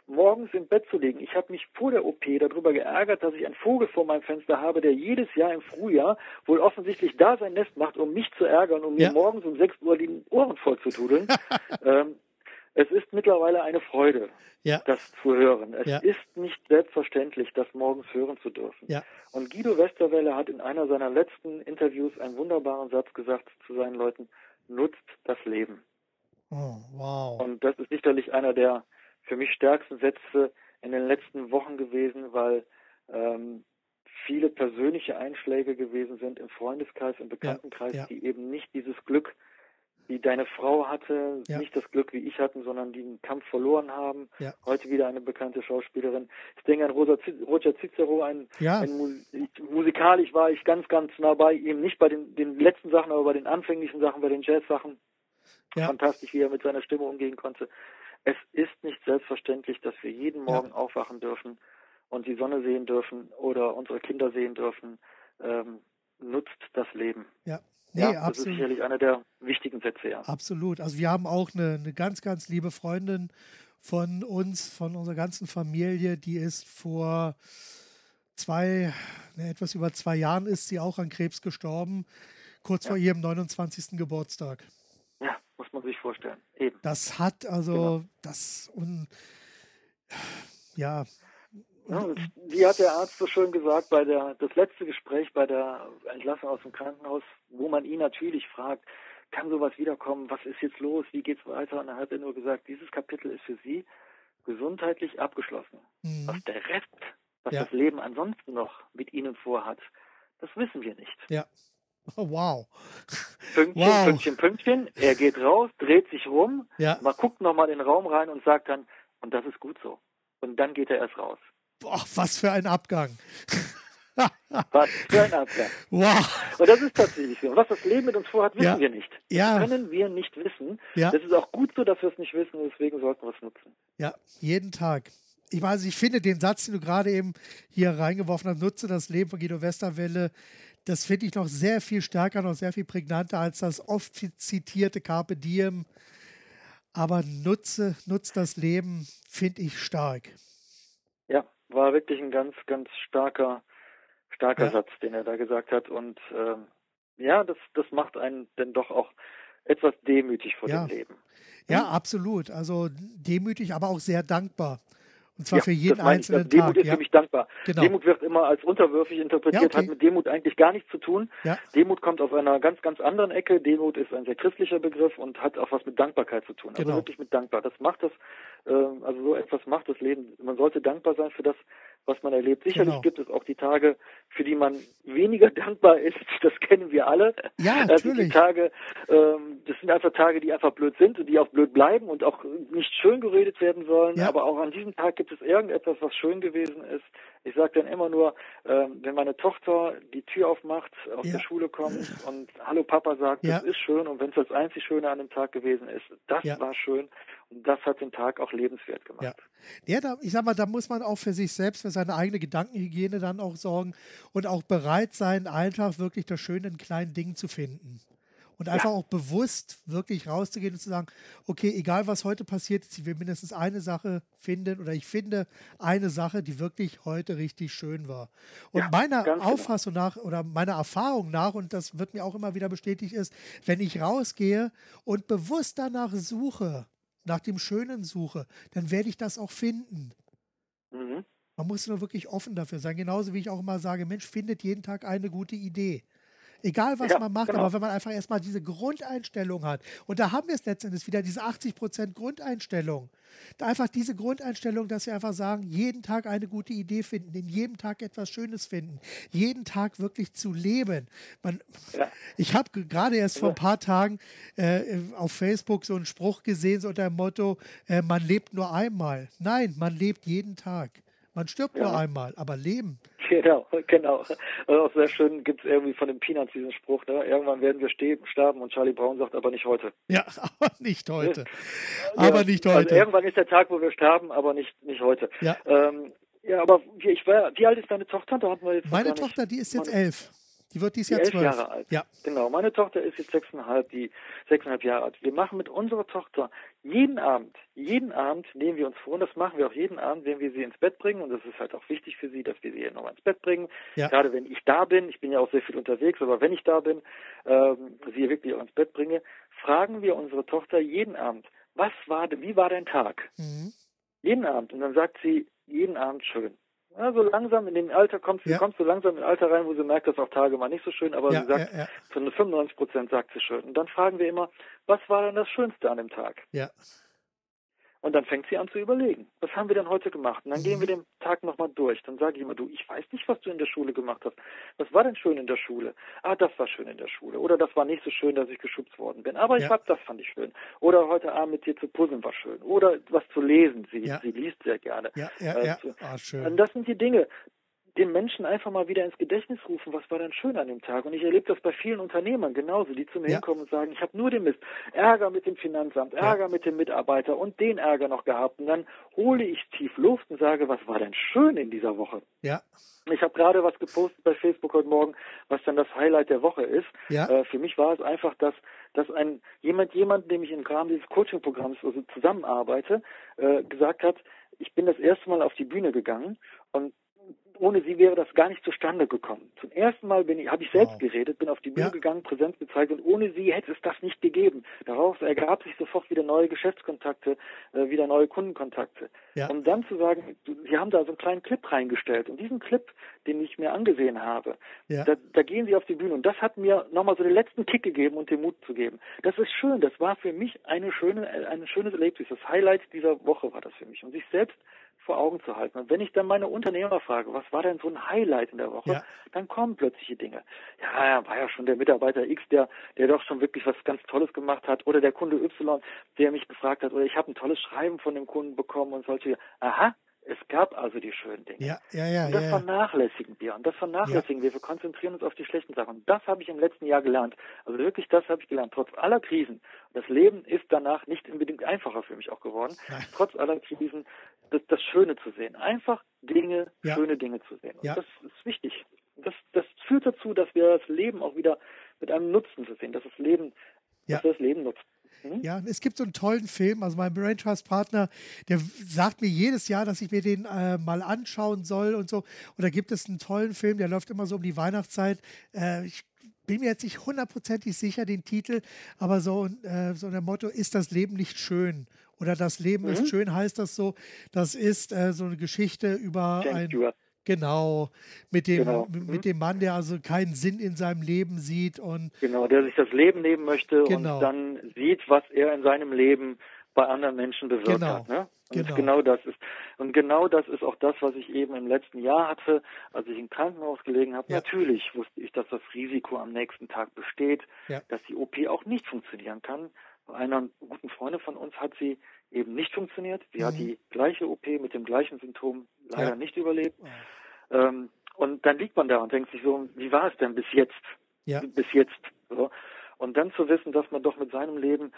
Morgens im Bett zu liegen. Ich habe mich vor der OP darüber geärgert, dass ich einen Vogel vor meinem Fenster habe, der jedes Jahr im Frühjahr wohl offensichtlich da sein Nest macht, um mich zu ärgern, um ja. mir morgens um 6 Uhr die Ohren voll zu tudeln. ähm, es ist mittlerweile eine Freude, ja. das zu hören. Es ja. ist nicht selbstverständlich, das morgens hören zu dürfen. Ja. Und Guido Westerwelle hat in einer seiner letzten Interviews einen wunderbaren Satz gesagt zu seinen Leuten, nutzt das Leben. Oh, wow. Und das ist sicherlich einer der für mich stärksten Sätze in den letzten Wochen gewesen, weil ähm, viele persönliche Einschläge gewesen sind im Freundeskreis, im Bekanntenkreis, die eben nicht dieses Glück wie deine Frau hatte, ja. nicht das Glück wie ich hatten, sondern die den Kampf verloren haben. Ja. Heute wieder eine bekannte Schauspielerin. Ich denke an Rosa, Roger Cicero, ein, ja. ein musikalisch war ich ganz, ganz nah bei ihm, nicht bei den, den letzten Sachen, aber bei den anfänglichen Sachen, bei den Jazz-Sachen. Fantastisch, wie er mit seiner Stimme umgehen konnte. Es ist nicht selbstverständlich, dass wir jeden Morgen aufwachen dürfen und die Sonne sehen dürfen oder unsere Kinder sehen dürfen. Ähm, nutzt das Leben. Ja, Nee, ja, das absolut. ist sicherlich einer der wichtigen Sätze, ja. Absolut. Also wir haben auch eine, eine ganz, ganz liebe Freundin von uns, von unserer ganzen Familie, die ist vor zwei, ne, etwas über zwei Jahren ist sie auch an Krebs gestorben, kurz ja. vor ihrem 29. Geburtstag. Ja, muss man sich vorstellen. Eben. Das hat also genau. das und ja, ja, wie hat der Arzt so schön gesagt, bei der, das letzte Gespräch bei der Entlassung aus dem Krankenhaus, wo man ihn natürlich fragt, kann sowas wiederkommen, was ist jetzt los, wie geht's weiter? Und dann hat er nur gesagt, dieses Kapitel ist für Sie gesundheitlich abgeschlossen. Mhm. Was der Rest, was ja. das Leben ansonsten noch mit Ihnen vorhat, das wissen wir nicht. Ja. Oh, wow. Pünktchen, wow. Pünktchen, Pünktchen. Er geht raus, dreht sich rum, ja. man guckt nochmal in den Raum rein und sagt dann, und das ist gut so. Und dann geht er erst raus. Boah, was für ein Abgang. was für ein Abgang. Wow. Und das ist tatsächlich so. Was das Leben mit uns vorhat, wissen ja. wir nicht. Ja. Das können wir nicht wissen. Ja. Das ist auch gut so, dass wir es nicht wissen und deswegen sollten wir es nutzen. Ja, jeden Tag. Ich weiß, ich finde den Satz, den du gerade eben hier reingeworfen hast, nutze das Leben von Guido Westerwelle, das finde ich noch sehr viel stärker, noch sehr viel prägnanter als das oft zitierte Carpe Diem. Aber nutze, nutze das Leben, finde ich stark. Ja, war wirklich ein ganz, ganz starker, starker ja. Satz, den er da gesagt hat. Und ähm, ja, das, das macht einen denn doch auch etwas demütig vor ja. dem Leben. Ja, hm? absolut. Also demütig, aber auch sehr dankbar. Und zwar ja, für jeden einzelnen ich. Demut Tag. ist ja. für mich dankbar. Genau. Demut wird immer als unterwürfig interpretiert, ja, okay. hat mit Demut eigentlich gar nichts zu tun. Demut kommt aus einer ganz, ganz anderen Ecke. Demut ist ein sehr christlicher Begriff und hat auch was mit Dankbarkeit zu tun. Also genau. Also wirklich mit dankbar. Das macht das, äh, also so etwas macht das Leben. Man sollte dankbar sein für das, was man erlebt. Sicherlich genau. gibt es auch die Tage, für die man weniger dankbar ist. Das kennen wir alle. Ja, natürlich. Also die Tage, ähm, das sind einfach Tage, die einfach blöd sind und die auch blöd bleiben und auch nicht schön geredet werden sollen. Ja. Aber auch an diesem Tag gibt es irgendetwas, was schön gewesen ist. Ich sage dann immer nur, ähm, wenn meine Tochter die Tür aufmacht, aus ja. der Schule kommt und Hallo Papa sagt, ja. das ist schön und wenn es das einzig Schöne an dem Tag gewesen ist, das war schön und das hat den Tag auch lebenswert gemacht. Ja, da, ich sag mal, da muss man auch für sich selbst, für seine eigene Gedankenhygiene dann auch sorgen und auch bereit sein, einfach wirklich das Schöne in kleinen Dingen zu finden und einfach ja. auch bewusst wirklich rauszugehen und zu sagen, okay, egal was heute passiert ist, ich will mindestens eine Sache finden oder ich finde eine Sache, die wirklich heute richtig schön war. Und ja, meiner genau. Auffassung genau. nach oder meiner Erfahrung nach, und das wird mir auch immer wieder bestätigt, ist, wenn ich rausgehe und bewusst danach suche, nach dem Schönen suche, dann werde ich das auch finden. Mhm. Man muss nur wirklich offen dafür sein. Genauso wie ich auch immer sage, Mensch, findet jeden Tag eine gute Idee. Egal, was ja, man macht, genau. aber wenn man einfach erstmal diese Grundeinstellung hat, und da haben wir es letztendlich wieder, diese 80% Grundeinstellung. Da einfach diese Grundeinstellung, dass wir einfach sagen, jeden Tag eine gute Idee finden, in jedem Tag etwas Schönes finden, jeden Tag wirklich zu leben. Man, ja. Ich habe gerade erst vor ein paar Tagen äh, auf Facebook so einen Spruch gesehen, so unter dem Motto, äh, man lebt nur einmal. Nein, man lebt jeden Tag. Man stirbt ja. nur einmal, aber leben. Genau, genau. Und auch sehr schön gibt es irgendwie von den Peanuts diesen Spruch, ne? irgendwann werden wir sterben und Charlie Brown sagt aber nicht heute. Ja, aber nicht heute. aber ja, nicht also heute. Also irgendwann ist der Tag, wo wir sterben, aber nicht, nicht heute. Ja. Ähm, ja, aber ich war, wie alt ist deine Tochter? Da hatten wir jetzt Meine Tochter, die ist jetzt elf. Die wird dieses Jahr elf zwölf. Jahre alt. Ja. Genau. Meine Tochter ist jetzt sechseinhalb, die sechseinhalb Jahre alt. Wir machen mit unserer Tochter jeden Abend, jeden Abend nehmen wir uns vor, und das machen wir auch jeden Abend, wenn wir sie ins Bett bringen. Und das ist halt auch wichtig für sie, dass wir sie nochmal ins Bett bringen. Ja. Gerade wenn ich da bin, ich bin ja auch sehr viel unterwegs, aber wenn ich da bin, ähm, sie wirklich auch ins Bett bringe, fragen wir unsere Tochter jeden Abend, was war, wie war dein Tag? Mhm. Jeden Abend. Und dann sagt sie, jeden Abend schön. Ja, so langsam in dem Alter kommst, ja. kommst du langsam in ein Alter rein, wo sie merkt, dass auch Tage mal nicht so schön, aber ja, sie sagt, ja, zu 95 Prozent sagt sie schön. Und dann fragen wir immer, was war denn das Schönste an dem Tag? Ja. Und dann fängt sie an zu überlegen, was haben wir denn heute gemacht? Und dann mhm. gehen wir den Tag nochmal durch. Dann sage ich immer, du, ich weiß nicht, was du in der Schule gemacht hast. Was war denn schön in der Schule? Ah, das war schön in der Schule. Oder das war nicht so schön, dass ich geschubst worden bin. Aber ich ja. hab, das fand ich schön. Oder heute Abend mit dir zu puzzeln war schön. Oder was zu lesen. Sie, ja. sie liest sehr gerne. Ja, ja, äh, ja. Ah, schön. Und das sind die Dinge den Menschen einfach mal wieder ins Gedächtnis rufen, was war denn schön an dem Tag. Und ich erlebe das bei vielen Unternehmern genauso, die zu mir ja. hinkommen und sagen, ich habe nur den Mist, Ärger mit dem Finanzamt, Ärger ja. mit dem Mitarbeiter und den Ärger noch gehabt. Und dann hole ich tief Luft und sage, was war denn schön in dieser Woche? Ja. Ich habe gerade was gepostet bei Facebook heute Morgen, was dann das Highlight der Woche ist. Ja. Äh, für mich war es einfach, dass, dass ein jemand, jemand, dem ich im Rahmen dieses Coaching-Programms also zusammenarbeite, äh, gesagt hat, ich bin das erste Mal auf die Bühne gegangen und ohne sie wäre das gar nicht zustande gekommen. Zum ersten Mal bin ich, habe ich selbst wow. geredet, bin auf die Bühne ja. gegangen, Präsenz gezeigt und ohne sie hätte es das nicht gegeben. Daraus ergab sich sofort wieder neue Geschäftskontakte, äh, wieder neue Kundenkontakte. Ja. Um dann zu sagen, sie haben da so einen kleinen Clip reingestellt und diesen Clip, den ich mir angesehen habe, ja. da, da gehen sie auf die Bühne und das hat mir nochmal so den letzten Kick gegeben und den Mut zu geben. Das ist schön, das war für mich eine schöne, ein schönes Erlebnis. Das Highlight dieser Woche war das für mich und sich selbst vor Augen zu halten. Und wenn ich dann meine Unternehmer frage, was war denn so ein Highlight in der Woche, ja. dann kommen plötzliche Dinge. Ja, ja, war ja schon der Mitarbeiter X, der, der doch schon wirklich was ganz Tolles gemacht hat, oder der Kunde Y, der mich gefragt hat, oder ich habe ein tolles Schreiben von dem Kunden bekommen und solche. Aha, es gab also die schönen Dinge. Ja, ja, ja. Und das ja, vernachlässigen wir. Und das vernachlässigen ja. wir. Wir konzentrieren uns auf die schlechten Sachen. Und das habe ich im letzten Jahr gelernt. Also wirklich, das habe ich gelernt. Trotz aller Krisen. Das Leben ist danach nicht unbedingt einfacher für mich auch geworden. Nein. Trotz aller Krisen, das, das, Schöne zu sehen. Einfach Dinge, ja. schöne Dinge zu sehen. Und das ist wichtig. Das, das führt dazu, dass wir das Leben auch wieder mit einem Nutzen zu sehen, dass das Leben, dass wir das Leben nutzen. Mhm. Ja, es gibt so einen tollen Film, also mein Brain Trust Partner, der sagt mir jedes Jahr, dass ich mir den äh, mal anschauen soll und so. Und da gibt es einen tollen Film, der läuft immer so um die Weihnachtszeit. Äh, ich bin mir jetzt nicht hundertprozentig sicher den Titel, aber so, äh, so ein Motto, ist das Leben nicht schön? Oder das Leben mhm. ist schön, heißt das so. Das ist äh, so eine Geschichte über James ein. Stewart. Genau, mit dem, genau. mit mhm. dem Mann, der also keinen Sinn in seinem Leben sieht und. Genau, der sich das Leben nehmen möchte genau. und dann sieht, was er in seinem Leben bei anderen Menschen bewirkt genau. hat. Ne? Und genau. genau das ist. Und genau das ist auch das, was ich eben im letzten Jahr hatte, als ich im Krankenhaus gelegen habe. Ja. Natürlich wusste ich, dass das Risiko am nächsten Tag besteht, ja. dass die OP auch nicht funktionieren kann. Bei einer guten Freundin von uns hat sie eben nicht funktioniert. Sie mhm. hat die gleiche OP mit dem gleichen Symptom leider ja. nicht überlebt. Ähm, und dann liegt man da und denkt sich so, wie war es denn bis jetzt? Bis jetzt. So. Und dann zu wissen, dass man doch mit seinem Leben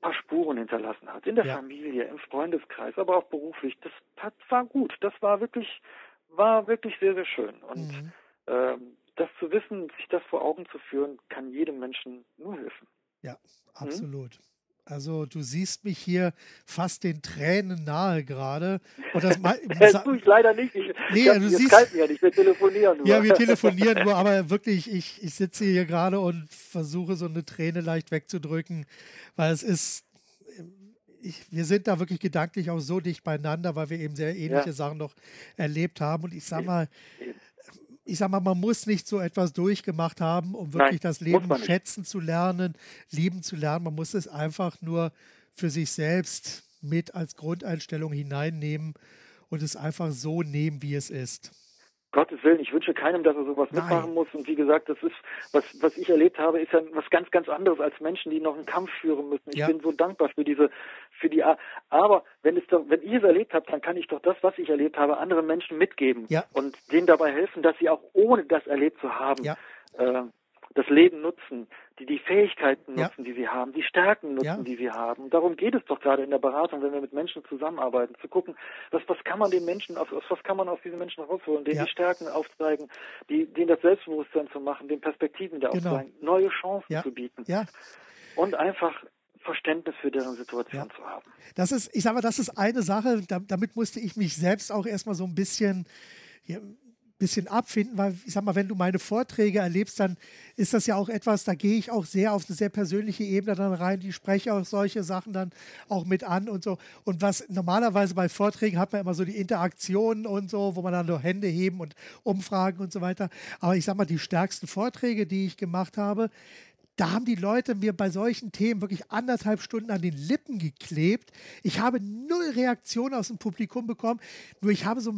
paar Spuren hinterlassen hat. In der ja. Familie, im Freundeskreis, aber auch beruflich. Das, das war gut. Das war wirklich, war wirklich sehr, sehr schön. Und mhm. ähm, das zu wissen, sich das vor Augen zu führen, kann jedem Menschen nur helfen. Ja, mhm. absolut. Mhm. Also du siehst mich hier fast den Tränen nahe gerade. Und das, das tue ich leider nicht. Ich, nee, ich du siehst, ja nicht. Wir telefonieren nur. Ja, wir telefonieren nur, aber wirklich, ich, ich sitze hier gerade und versuche so eine Träne leicht wegzudrücken, weil es ist, ich, wir sind da wirklich gedanklich auch so dicht beieinander, weil wir eben sehr ähnliche ja. Sachen noch erlebt haben. Und ich sag mal, ich sag mal, man muss nicht so etwas durchgemacht haben, um wirklich Nein, das Leben schätzen zu lernen, lieben zu lernen. Man muss es einfach nur für sich selbst mit als Grundeinstellung hineinnehmen und es einfach so nehmen, wie es ist. Gottes Willen, ich wünsche keinem, dass er sowas Nein. mitmachen muss. Und wie gesagt, das ist, was, was ich erlebt habe, ist ja was ganz, ganz anderes als Menschen, die noch einen Kampf führen müssen. Ich ja. bin so dankbar für diese, für die, aber wenn es doch, wenn ich es erlebt habe, dann kann ich doch das, was ich erlebt habe, anderen Menschen mitgeben ja. und denen dabei helfen, dass sie auch ohne das erlebt zu haben, ja. äh, das Leben nutzen, die die Fähigkeiten nutzen, ja. die sie haben, die Stärken nutzen, ja. die sie haben. Darum geht es doch gerade in der Beratung, wenn wir mit Menschen zusammenarbeiten, zu gucken, was, was kann man den Menschen, aus, was kann man aus diesen Menschen rausholen, denen ja. die Stärken aufzeigen, die, denen das Selbstbewusstsein zu machen, den Perspektiven da genau. aufzeigen, neue Chancen zu bieten. Und einfach Verständnis für deren Situation zu haben. Das ist, ich sage mal, das ist eine Sache, damit musste ich mich selbst auch erstmal so ein bisschen bisschen abfinden, weil ich sag mal, wenn du meine Vorträge erlebst, dann ist das ja auch etwas, da gehe ich auch sehr auf eine sehr persönliche Ebene dann rein, die spreche auch solche Sachen dann auch mit an und so. Und was normalerweise bei Vorträgen hat man immer so die Interaktionen und so, wo man dann nur Hände heben und Umfragen und so weiter. Aber ich sag mal, die stärksten Vorträge, die ich gemacht habe, da haben die Leute mir bei solchen Themen wirklich anderthalb Stunden an den Lippen geklebt. Ich habe null Reaktion aus dem Publikum bekommen. Nur ich habe so,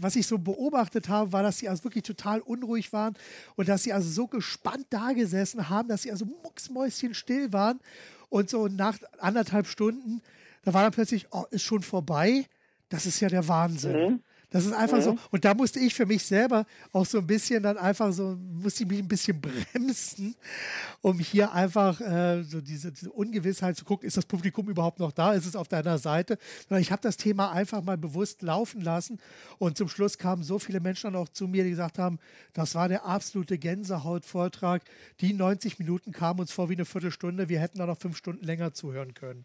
was ich so beobachtet habe, war, dass sie also wirklich total unruhig waren und dass sie also so gespannt da gesessen haben, dass sie also mucksmäuschen still waren. Und so nach anderthalb Stunden, da war dann plötzlich, oh, ist schon vorbei. Das ist ja der Wahnsinn. Mhm. Das ist einfach mhm. so. Und da musste ich für mich selber auch so ein bisschen dann einfach so, musste ich mich ein bisschen bremsen, um hier einfach äh, so diese, diese, Ungewissheit zu gucken, ist das Publikum überhaupt noch da? Ist es auf deiner Seite? Sondern ich habe das Thema einfach mal bewusst laufen lassen. Und zum Schluss kamen so viele Menschen dann auch zu mir, die gesagt haben, das war der absolute Gänsehaut-Vortrag. Die 90 Minuten kamen uns vor wie eine Viertelstunde. Wir hätten da noch fünf Stunden länger zuhören können.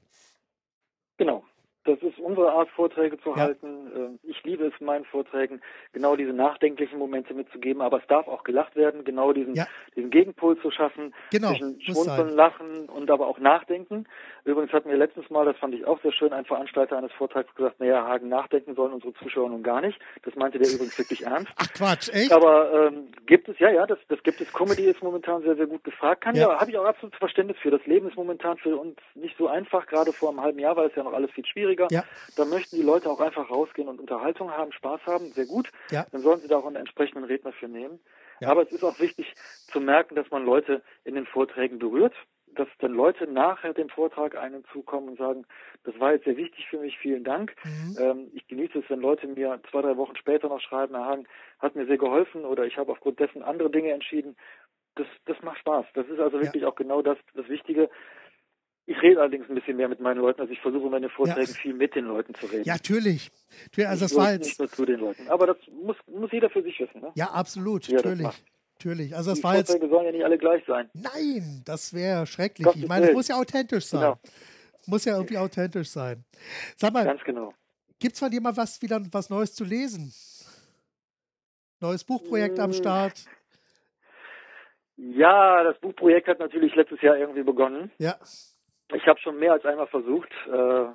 Unsere Art, Vorträge zu ja. halten. Ähm, ich liebe es, meinen Vorträgen genau diese nachdenklichen Momente mitzugeben, aber es darf auch gelacht werden, genau diesen, ja. diesen Gegenpol zu schaffen, genau, zwischen Schmunzeln, Lachen und aber auch Nachdenken. Übrigens hatten wir letztens mal, das fand ich auch sehr schön, ein Veranstalter eines Vortrags gesagt, naja, Hagen, nachdenken sollen unsere Zuschauer nun gar nicht. Das meinte der übrigens wirklich ernst. Ach Quatsch, echt? Aber ähm, gibt es, ja, ja, das, das gibt es. Comedy ist momentan sehr, sehr gut gefragt. Kann ja, ja habe ich auch absolut Verständnis für. Das Leben ist momentan für uns nicht so einfach, gerade vor einem halben Jahr war es ja noch alles viel schwieriger. Ja. Da möchten die Leute auch einfach rausgehen und Unterhaltung haben, Spaß haben, sehr gut. Ja. Dann sollen sie da auch einen entsprechenden Redner für nehmen. Ja. Aber es ist auch wichtig zu merken, dass man Leute in den Vorträgen berührt dass dann Leute nachher dem Vortrag einen zukommen und sagen, das war jetzt sehr wichtig für mich, vielen Dank. Mhm. Ähm, ich genieße es, wenn Leute mir zwei, drei Wochen später noch schreiben, Herr Hagen, hat mir sehr geholfen oder ich habe aufgrund dessen andere Dinge entschieden. Das, das macht Spaß. Das ist also wirklich ja. auch genau das, das Wichtige. Ich rede allerdings ein bisschen mehr mit meinen Leuten, also ich versuche meine Vorträge ja. viel mit den Leuten zu reden. Ja, natürlich. Also das war jetzt nicht nur zu den Leuten. Aber das muss, muss jeder für sich wissen. Ne? Ja, absolut, natürlich. Natürlich. Also das die war jetzt. Vorträge sollen ja nicht alle gleich sein. Nein, das wäre schrecklich. Gott ich meine, es muss ja authentisch sein. Genau. Muss ja irgendwie authentisch sein. Sag mal, Ganz genau. Gibt es von dir mal was wieder was Neues zu lesen? Neues Buchprojekt hm. am Start? Ja, das Buchprojekt hat natürlich letztes Jahr irgendwie begonnen. Ja. Ich habe schon mehr als einmal versucht, äh,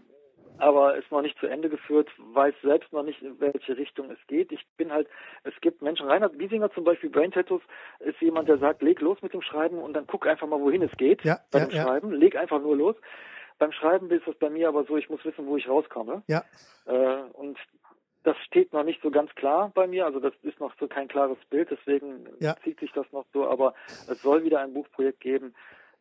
aber ist noch nicht zu Ende geführt, weiß selbst noch nicht, in welche Richtung es geht. Ich bin halt, es gibt Menschen, Reinhard Wiesinger zum Beispiel, Brain Tattoos, ist jemand, der sagt, leg los mit dem Schreiben und dann guck einfach mal, wohin es geht Ja, bei ja, dem ja. Schreiben. Leg einfach nur los. Beim Schreiben ist es bei mir aber so, ich muss wissen, wo ich rauskomme. Ja. Äh, und das steht noch nicht so ganz klar bei mir, also das ist noch so kein klares Bild, deswegen Ja. zieht sich das noch so, aber es soll wieder ein Buchprojekt geben.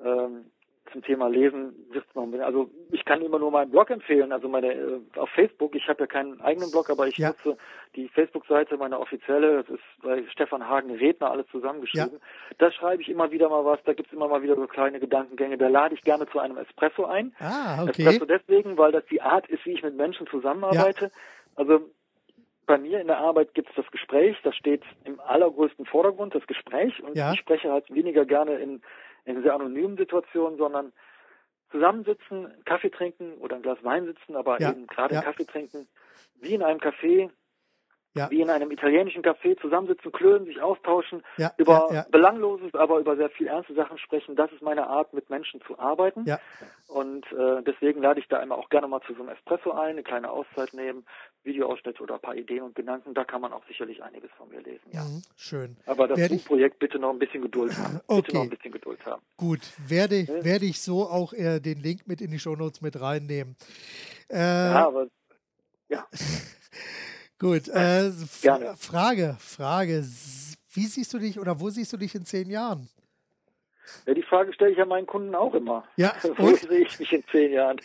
Ähm, zum Thema Lesen wird's noch ein bisschen. Also ich kann immer nur meinen Blog empfehlen, also meine äh, auf Facebook. Ich habe ja keinen eigenen Blog, aber ich Ja. nutze die Facebook-Seite, meine offizielle. Das ist bei Stefan Hagen Redner alles zusammengeschrieben. Da schreibe ich immer wieder mal was. Da gibt's immer mal wieder so kleine Gedankengänge. Da lade ich gerne zu einem Espresso ein. Ah, okay. Espresso deswegen, weil das die Art ist, wie ich mit Menschen zusammenarbeite. Also bei mir in der Arbeit gibt es das Gespräch, das steht im allergrößten Vordergrund, das Gespräch. Und Ja. ich spreche halt weniger gerne in, in sehr anonymen Situationen, sondern zusammensitzen, Kaffee trinken oder ein Glas Wein sitzen, aber Ja, eben gerade ja. Kaffee trinken, wie in einem Café, Ja. wie in einem italienischen Café, zusammensitzen, klönen, sich austauschen, Ja, über ja, ja. Belangloses, aber über sehr viel ernste Sachen sprechen. Das ist meine Art, mit Menschen zu arbeiten. Ja. Und äh, deswegen lade ich da immer auch gerne mal zu so einem Espresso ein, eine kleine Auszeit nehmen, Videoausschnitte oder ein paar Ideen und Gedanken. Da kann man auch sicherlich einiges von mir lesen, ja. Mhm, Schön. Aber das Werde ich- Buchprojekt bitte noch ein bisschen Geduld haben. Okay. Bitte noch ein bisschen Geduld haben. Gut, werde, werde ich so auch äh, den Link mit in die Shownotes mit reinnehmen. Äh, Ja, aber Gut, äh, Gerne. Frage, Frage. Wie siehst du dich oder wo siehst du dich in zehn Jahren? ja, die Frage stelle ich ja meinen Kunden auch immer. Ja, Wo sehe ich mich in zehn Jahren?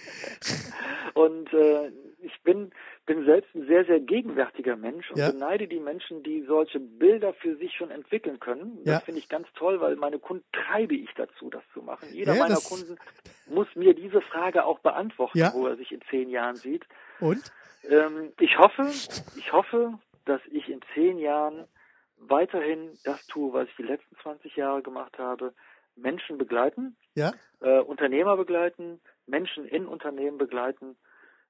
Und äh, ich bin, bin selbst ein sehr, sehr gegenwärtiger Mensch und Ja. beneide die Menschen, die solche Bilder für sich schon entwickeln können. Das Ja. finde ich ganz toll, weil meine Kunden treibe ich dazu, das zu machen. Jeder Ja, meiner Kunden muss mir diese Frage auch beantworten, wo er sich in zehn Jahren sieht. Und? Ähm, ich hoffe, ich hoffe, dass ich in zehn Jahren weiterhin das tue, was ich die letzten 20 Jahre gemacht habe. Menschen begleiten, Ja, äh, Unternehmer begleiten, Menschen in Unternehmen begleiten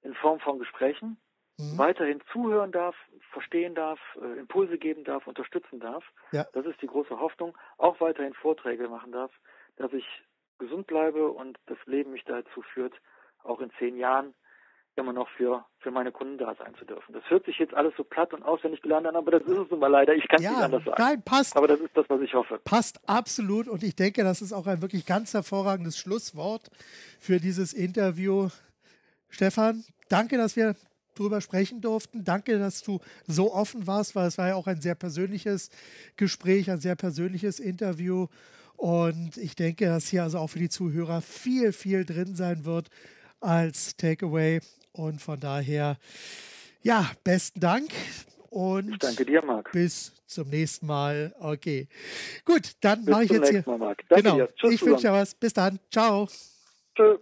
in Form von Gesprächen, Mhm. weiterhin zuhören darf, verstehen darf, äh, Impulse geben darf, unterstützen darf. Ja. Das ist die große Hoffnung. Auch weiterhin Vorträge machen darf, dass ich gesund bleibe und das Leben mich dazu führt, auch in zehn Jahren immer noch für, für meine Kunden da sein zu dürfen. Das hört sich jetzt alles so platt und auswendig gelernt an, aber das ist es nun mal leider. Ich kann es nicht ja, anders sagen. nein, passt. Aber das ist das, was ich hoffe. Passt absolut und ich denke, das ist auch ein wirklich ganz hervorragendes Schlusswort für dieses Interview. Stefan, danke, dass wir drüber sprechen durften. Danke, dass du so offen warst, weil es war ja auch ein sehr persönliches Gespräch, ein sehr persönliches Interview. Und ich denke, dass hier also auch für die Zuhörer viel, viel drin sein wird als Takeaway. Und von daher, ja, besten Dank. Und Ich danke dir, Marc. bis zum nächsten Mal. Okay. Gut, dann mache ich jetzt hier. Mal, Marc. Danke genau. dir. Tschüss ich wünsche dir was. Bis dann. Ciao. Tschüss.